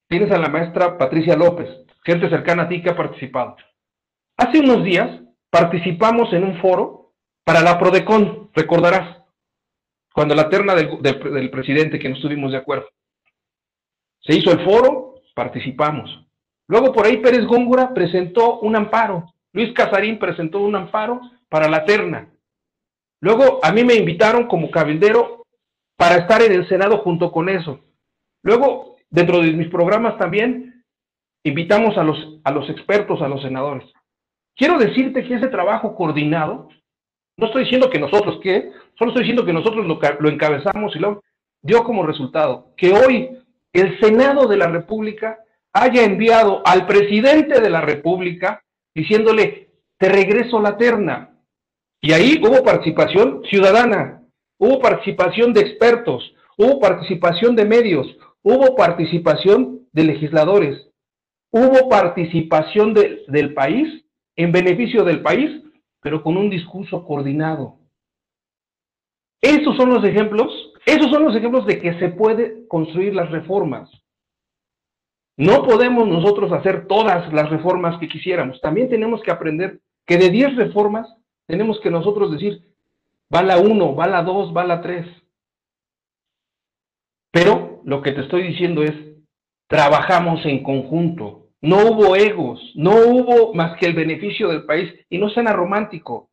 tienes a la maestra Patricia López, gente cercana a ti que ha participado. Hace unos días participamos en un foro para la Prodecon, recordarás, cuando la terna del, presidente que no estuvimos de acuerdo. Se hizo el foro, participamos. Luego por ahí Pérez Góngora presentó un amparo. Luis Casarín presentó un amparo para la terna. Luego a mí me invitaron como cabildero para estar en el Senado junto con eso. Luego Dentro de mis programas también invitamos a los, a los expertos, a los senadores. Quiero decirte que ese trabajo coordinado, no estoy diciendo que nosotros, ¿qué? Solo estoy diciendo que nosotros lo, lo encabezamos y lo dio como resultado que hoy el Senado de la República haya enviado al presidente de la República diciéndole, te regreso la terna. Y ahí hubo participación ciudadana, hubo participación de expertos, hubo participación de medios, hubo participación de legisladores, hubo participación del país en beneficio del país, pero con un discurso coordinado. Esos son los ejemplos, esos son los ejemplos de que se puede construir las reformas. No podemos nosotros hacer todas las reformas que quisiéramos. También tenemos que aprender que de 10 reformas tenemos que nosotros decir, va la 1, va la 2, va la 3. Pero lo que te estoy diciendo es, trabajamos en conjunto. No hubo egos, no hubo más que el beneficio del país y no suena romántico.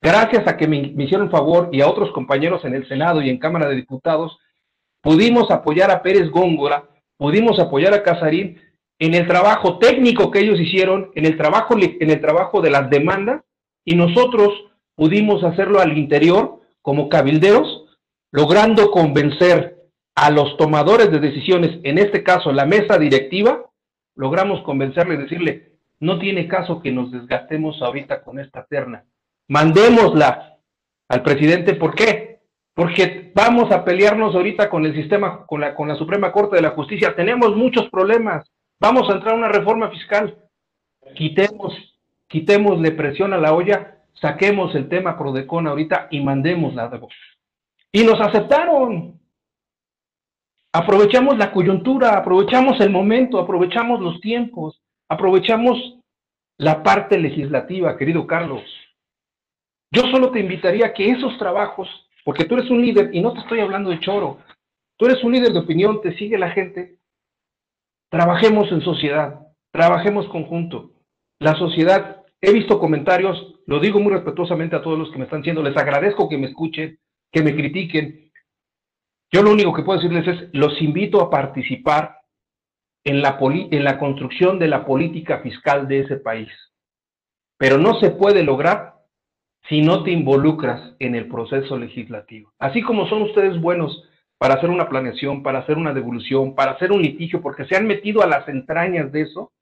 Gracias a que me, me hicieron favor y a otros compañeros en el Senado y en Cámara de Diputados, pudimos apoyar a Pérez Góngora, pudimos apoyar a Casarín en el trabajo técnico que ellos hicieron, en el trabajo, en el trabajo de las demandas, y nosotros pudimos hacerlo al interior como cabilderos, logrando convencer a los tomadores de decisiones, en este caso la mesa directiva, logramos convencerle y decirle, no tiene caso que nos desgastemos ahorita con esta terna. Mandémosla al presidente, ¿por qué? Porque vamos a pelearnos ahorita con el sistema, con la, con la Suprema Corte de la Justicia. Tenemos muchos problemas. Vamos a entrar a una reforma fiscal. Quitemos, quitémosle presión a la olla, saquemos el tema Prodecon ahorita y mandémosla de voz. Y nos aceptaron. Aprovechamos la coyuntura, aprovechamos el momento, aprovechamos los tiempos, aprovechamos la parte legislativa, querido Carlos. Yo solo te invitaría a que esos trabajos porque tú eres un líder y no te estoy hablando de choro. Tú eres un líder de opinión, te sigue la gente. Trabajemos en sociedad, trabajemos conjunto. La sociedad, he visto comentarios, lo digo muy respetuosamente a todos los que me están diciendo, les agradezco que me escuchen, que me critiquen. Yo lo único que puedo decirles es, los invito a participar en la, en la construcción de la política fiscal de ese país. Pero no se puede lograr si no te involucras en el proceso legislativo. Así como son ustedes buenos para hacer una planeación, para hacer una devolución, para hacer un litigio, porque se han metido a las entrañas de eso,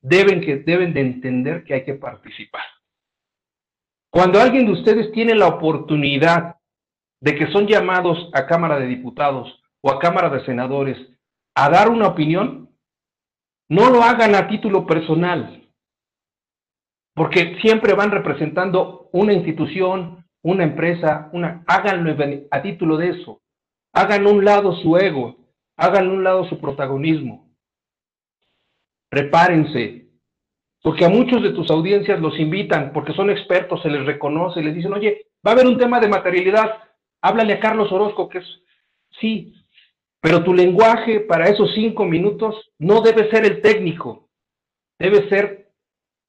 deben, que, deben de entender que hay que participar. Cuando alguien de ustedes tiene la oportunidad de que son llamados a Cámara de Diputados o a Cámara de Senadores a dar una opinión, no lo hagan a título personal, porque siempre van representando una institución, una empresa, una, háganlo a título de eso. Hagan un lado su ego, hagan un lado su protagonismo. Prepárense, porque a muchos de tus audiencias los invitan porque son expertos, se les reconoce, les dicen, oye, va a haber un tema de materialidad, háblale a Carlos Orozco, que es, sí, pero tu lenguaje para esos cinco minutos no debe ser el técnico, debe ser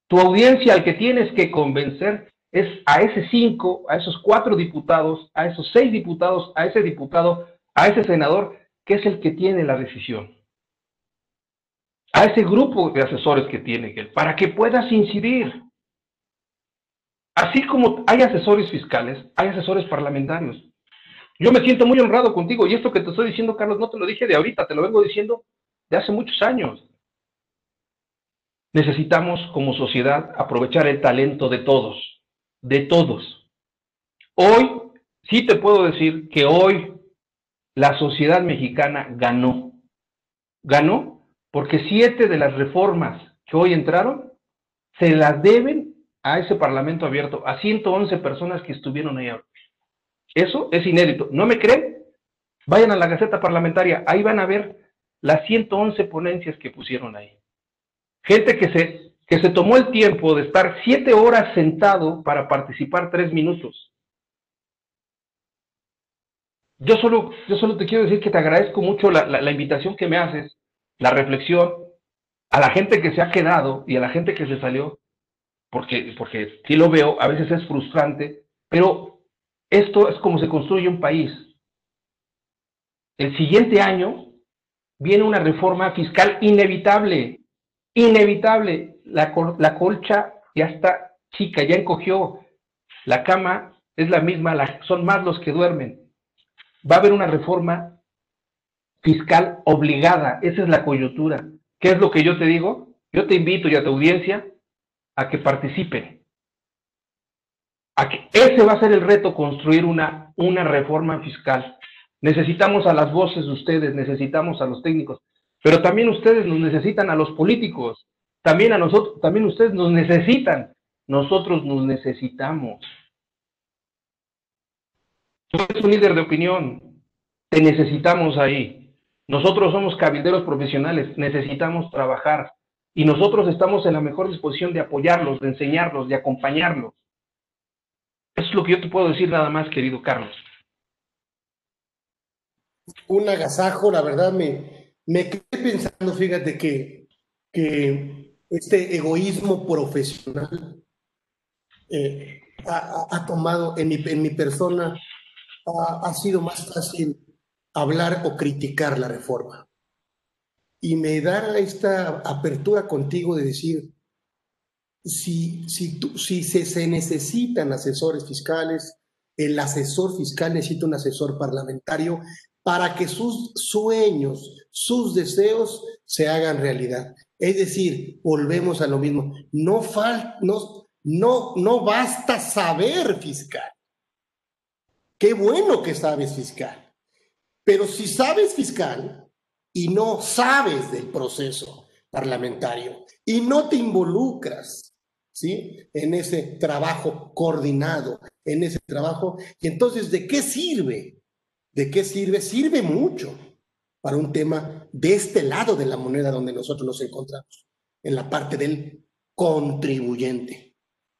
tu audiencia al que tienes que convencer es a ese cinco, a esos cuatro diputados, a esos seis diputados, a ese diputado, a ese senador, que es el que tiene la decisión. A ese grupo de asesores que tiene para que puedas incidir. Así como hay asesores fiscales, hay asesores parlamentarios. Yo me siento muy honrado contigo y esto que te estoy diciendo, Carlos, no te lo dije de ahorita, te lo vengo diciendo de hace muchos años. Necesitamos como sociedad aprovechar el talento de todos, de todos. Hoy, sí te puedo decir que hoy la sociedad mexicana ganó. Ganó porque siete de las reformas que hoy entraron se las deben a ese Parlamento abierto, a 111 personas que estuvieron ahí. Eso es inédito. ¿No me creen? Vayan a la Gaceta Parlamentaria, ahí van a ver las 111 ponencias que pusieron ahí. Gente que se, que se tomó el tiempo de estar siete horas sentado para participar tres minutos. Yo solo, yo solo te quiero decir que te agradezco mucho la, la, invitación que me haces, la reflexión, a la gente que se ha quedado y a la gente que se salió, porque, porque sí lo veo, a veces es frustrante, pero esto es como se construye un país. El siguiente año viene una reforma fiscal inevitable inevitable. La, colcha ya está chica, ya encogió. La cama es la misma, son más los que duermen. Va a haber una reforma fiscal obligada. Esa es la coyuntura. ¿Qué es lo que yo te digo? Yo te invito y a tu audiencia a que participen. Ese va a ser el reto, construir una, una reforma fiscal. Necesitamos a las voces de ustedes, necesitamos a los técnicos. Pero también ustedes nos necesitan a los políticos. También a nosotros, también ustedes nos necesitan. Nosotros nos necesitamos. Tú eres un líder de opinión. Te necesitamos ahí. Nosotros somos cabilderos profesionales. Necesitamos trabajar. Y nosotros estamos en la mejor disposición de apoyarlos, de enseñarlos, de acompañarlos. Es lo que yo te puedo decir nada más, querido Carlos. Un agasajo, la verdad me, me quedé pensando, fíjate, que, que este egoísmo profesional eh, ha, tomado en mi, en mi persona, ha, sido más fácil hablar o criticar la reforma. Y me da esta apertura contigo de decir, si, si, si se, se necesitan asesores fiscales, el asesor fiscal necesita un asesor parlamentario para que sus sueños, sus deseos se hagan realidad. Es decir, volvemos a lo mismo. No, no, no, no basta saber fiscal. Qué bueno que sabes fiscal. Pero si sabes fiscal y no sabes del proceso parlamentario y no te involucras ¿sí? en ese trabajo coordinado, en ese trabajo, y entonces, ¿de qué sirve ¿De qué sirve? Sirve mucho para un tema de este lado de la moneda donde nosotros nos encontramos, en la parte del contribuyente.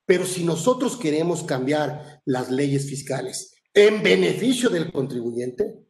Pero si nosotros queremos cambiar las leyes fiscales, en beneficio del contribuyente,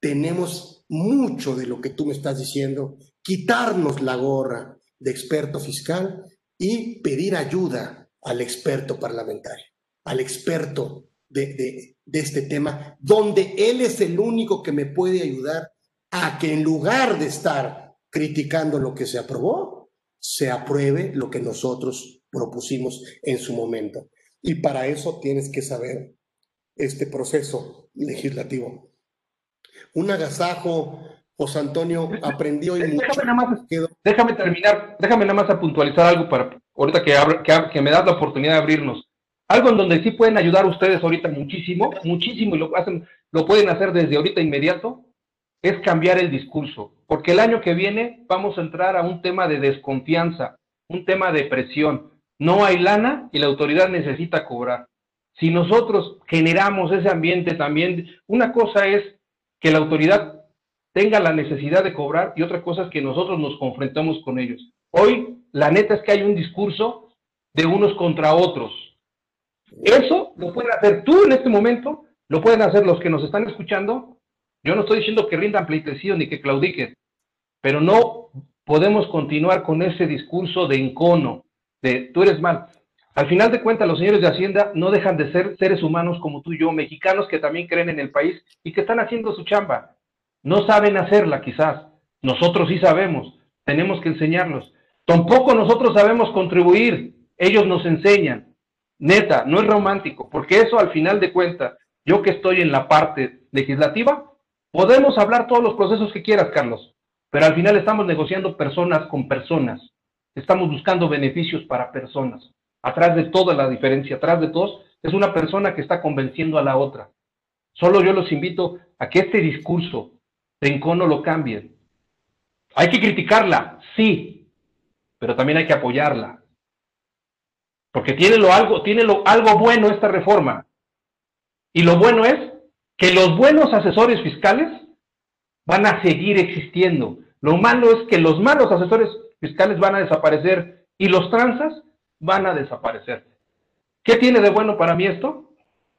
tenemos mucho de lo que tú me estás diciendo, quitarnos la gorra de experto fiscal y pedir ayuda al experto parlamentario, al experto de, este tema, donde él es el único que me puede ayudar a que en lugar de estar criticando lo que se aprobó, se apruebe lo que nosotros propusimos en su momento. Y para eso tienes que saber este proceso legislativo. Un agasajo, José Antonio, aprendió y déjame, nada más, déjame terminar, déjame nada más a puntualizar algo para ahorita que, que, que me das la oportunidad de abrirnos. Algo en donde sí pueden ayudar ustedes ahorita muchísimo, muchísimo, y lo, hacen, lo pueden hacer desde ahorita inmediato, es cambiar el discurso, porque el año que viene vamos a entrar a un tema de desconfianza, un tema de presión. No hay lana y la autoridad necesita cobrar. Si nosotros generamos ese ambiente también, una cosa es que la autoridad tenga la necesidad de cobrar y otra cosa es que nosotros nos confrontemos con ellos. Hoy, la neta es que hay un discurso de unos contra otros. Eso lo pueden hacer tú en este momento, lo pueden hacer los que nos están escuchando. Yo no estoy diciendo que rindan pleitesío ni que claudiquen, pero no podemos continuar con ese discurso de encono, de tú eres mal. Al final de cuentas, los señores de Hacienda no dejan de ser seres humanos como tú y yo, mexicanos que también creen en el país y que están haciendo su chamba. No saben hacerla quizás. Nosotros sí sabemos. Tenemos que enseñarlos. Tampoco nosotros sabemos contribuir. Ellos nos enseñan. Neta, no es romántico, porque eso al final de cuentas, yo que estoy en la parte legislativa, podemos hablar todos los procesos que quieras, Carlos, pero al final estamos negociando personas con personas. Estamos buscando beneficios para personas. Atrás de toda la diferencia, atrás de todos, es una persona que está convenciendo a la otra. Solo yo los invito a que este discurso de encono lo cambien. Hay que criticarla, sí, pero también hay que apoyarla. Porque tiene, lo algo, tiene lo, algo bueno esta reforma. Y lo bueno es que los buenos asesores fiscales van a seguir existiendo. Lo malo es que los malos asesores fiscales van a desaparecer y los tranzas van a desaparecer. ¿Qué tiene de bueno para mí esto?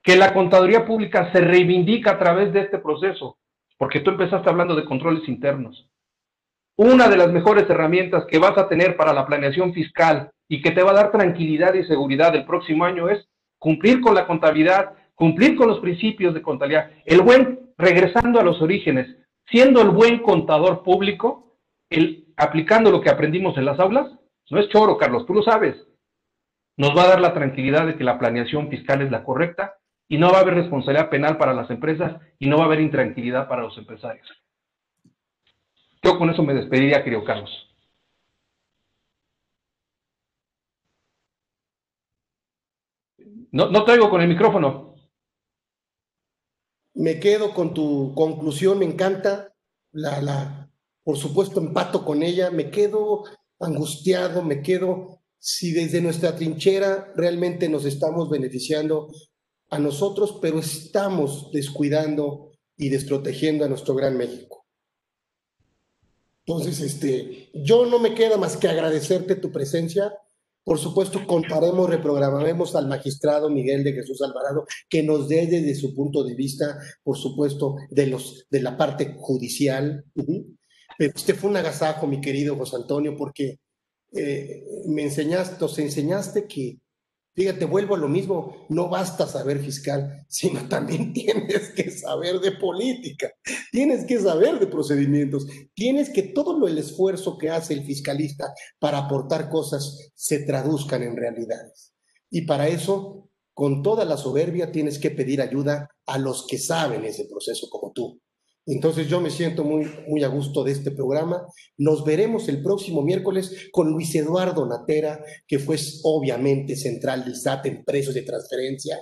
Que la contaduría pública se reivindica a través de este proceso, porque tú empezaste hablando de controles internos. Una de las mejores herramientas que vas a tener para la planeación fiscal y que te va a dar tranquilidad y seguridad el próximo año es cumplir con la contabilidad, cumplir con los principios de contabilidad. El buen, regresando a los orígenes, siendo el buen contador público, el, aplicando lo que aprendimos en las aulas, no es choro, Carlos, tú lo sabes. Nos va a dar la tranquilidad de que la planeación fiscal es la correcta y no va a haber responsabilidad penal para las empresas y no va a haber intranquilidad para los empresarios. Yo con eso me despediría, querido Carlos. No, no traigo con el micrófono. Me quedo con tu conclusión, me encanta. La, la, por supuesto, empato con ella. Me quedo angustiado, me quedo si desde nuestra trinchera realmente nos estamos beneficiando a nosotros, pero estamos descuidando y desprotegiendo a nuestro gran México. Entonces, este, yo no me queda más que agradecerte tu presencia por supuesto, contaremos, reprogramaremos al magistrado Miguel de Jesús Alvarado que nos dé desde su punto de vista, por supuesto, de, los, de la parte judicial. Pero este fue un agasajo, mi querido José Antonio, porque eh, me enseñaste, nos enseñaste que Fíjate, vuelvo a lo mismo, no basta saber fiscal, sino también tienes que saber de política, tienes que saber de procedimientos, tienes que todo el esfuerzo que hace el fiscalista para aportar cosas se traduzcan en realidades. Y para eso, con toda la soberbia, tienes que pedir ayuda a los que saben ese proceso como tú. Entonces yo me siento muy, muy a gusto de este programa. Nos veremos el próximo miércoles con Luis Eduardo Natera, que fue obviamente central del SAT en precios de transferencia.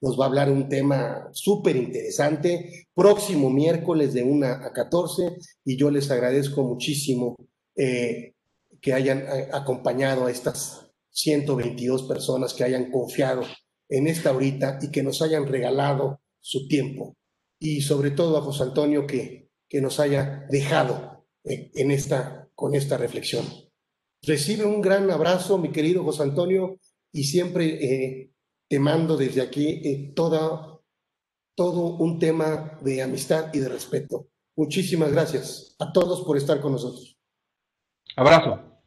Nos va a hablar un tema súper interesante. Próximo miércoles de 1 a 14 y yo les agradezco muchísimo eh, que hayan eh, acompañado a estas 122 personas que hayan confiado en esta horita y que nos hayan regalado su tiempo y sobre todo a José Antonio que, que nos haya dejado en esta, con esta reflexión. Recibe un gran abrazo, mi querido José Antonio, y siempre eh, te mando desde aquí eh, toda, todo un tema de amistad y de respeto. Muchísimas gracias a todos por estar con nosotros. Abrazo.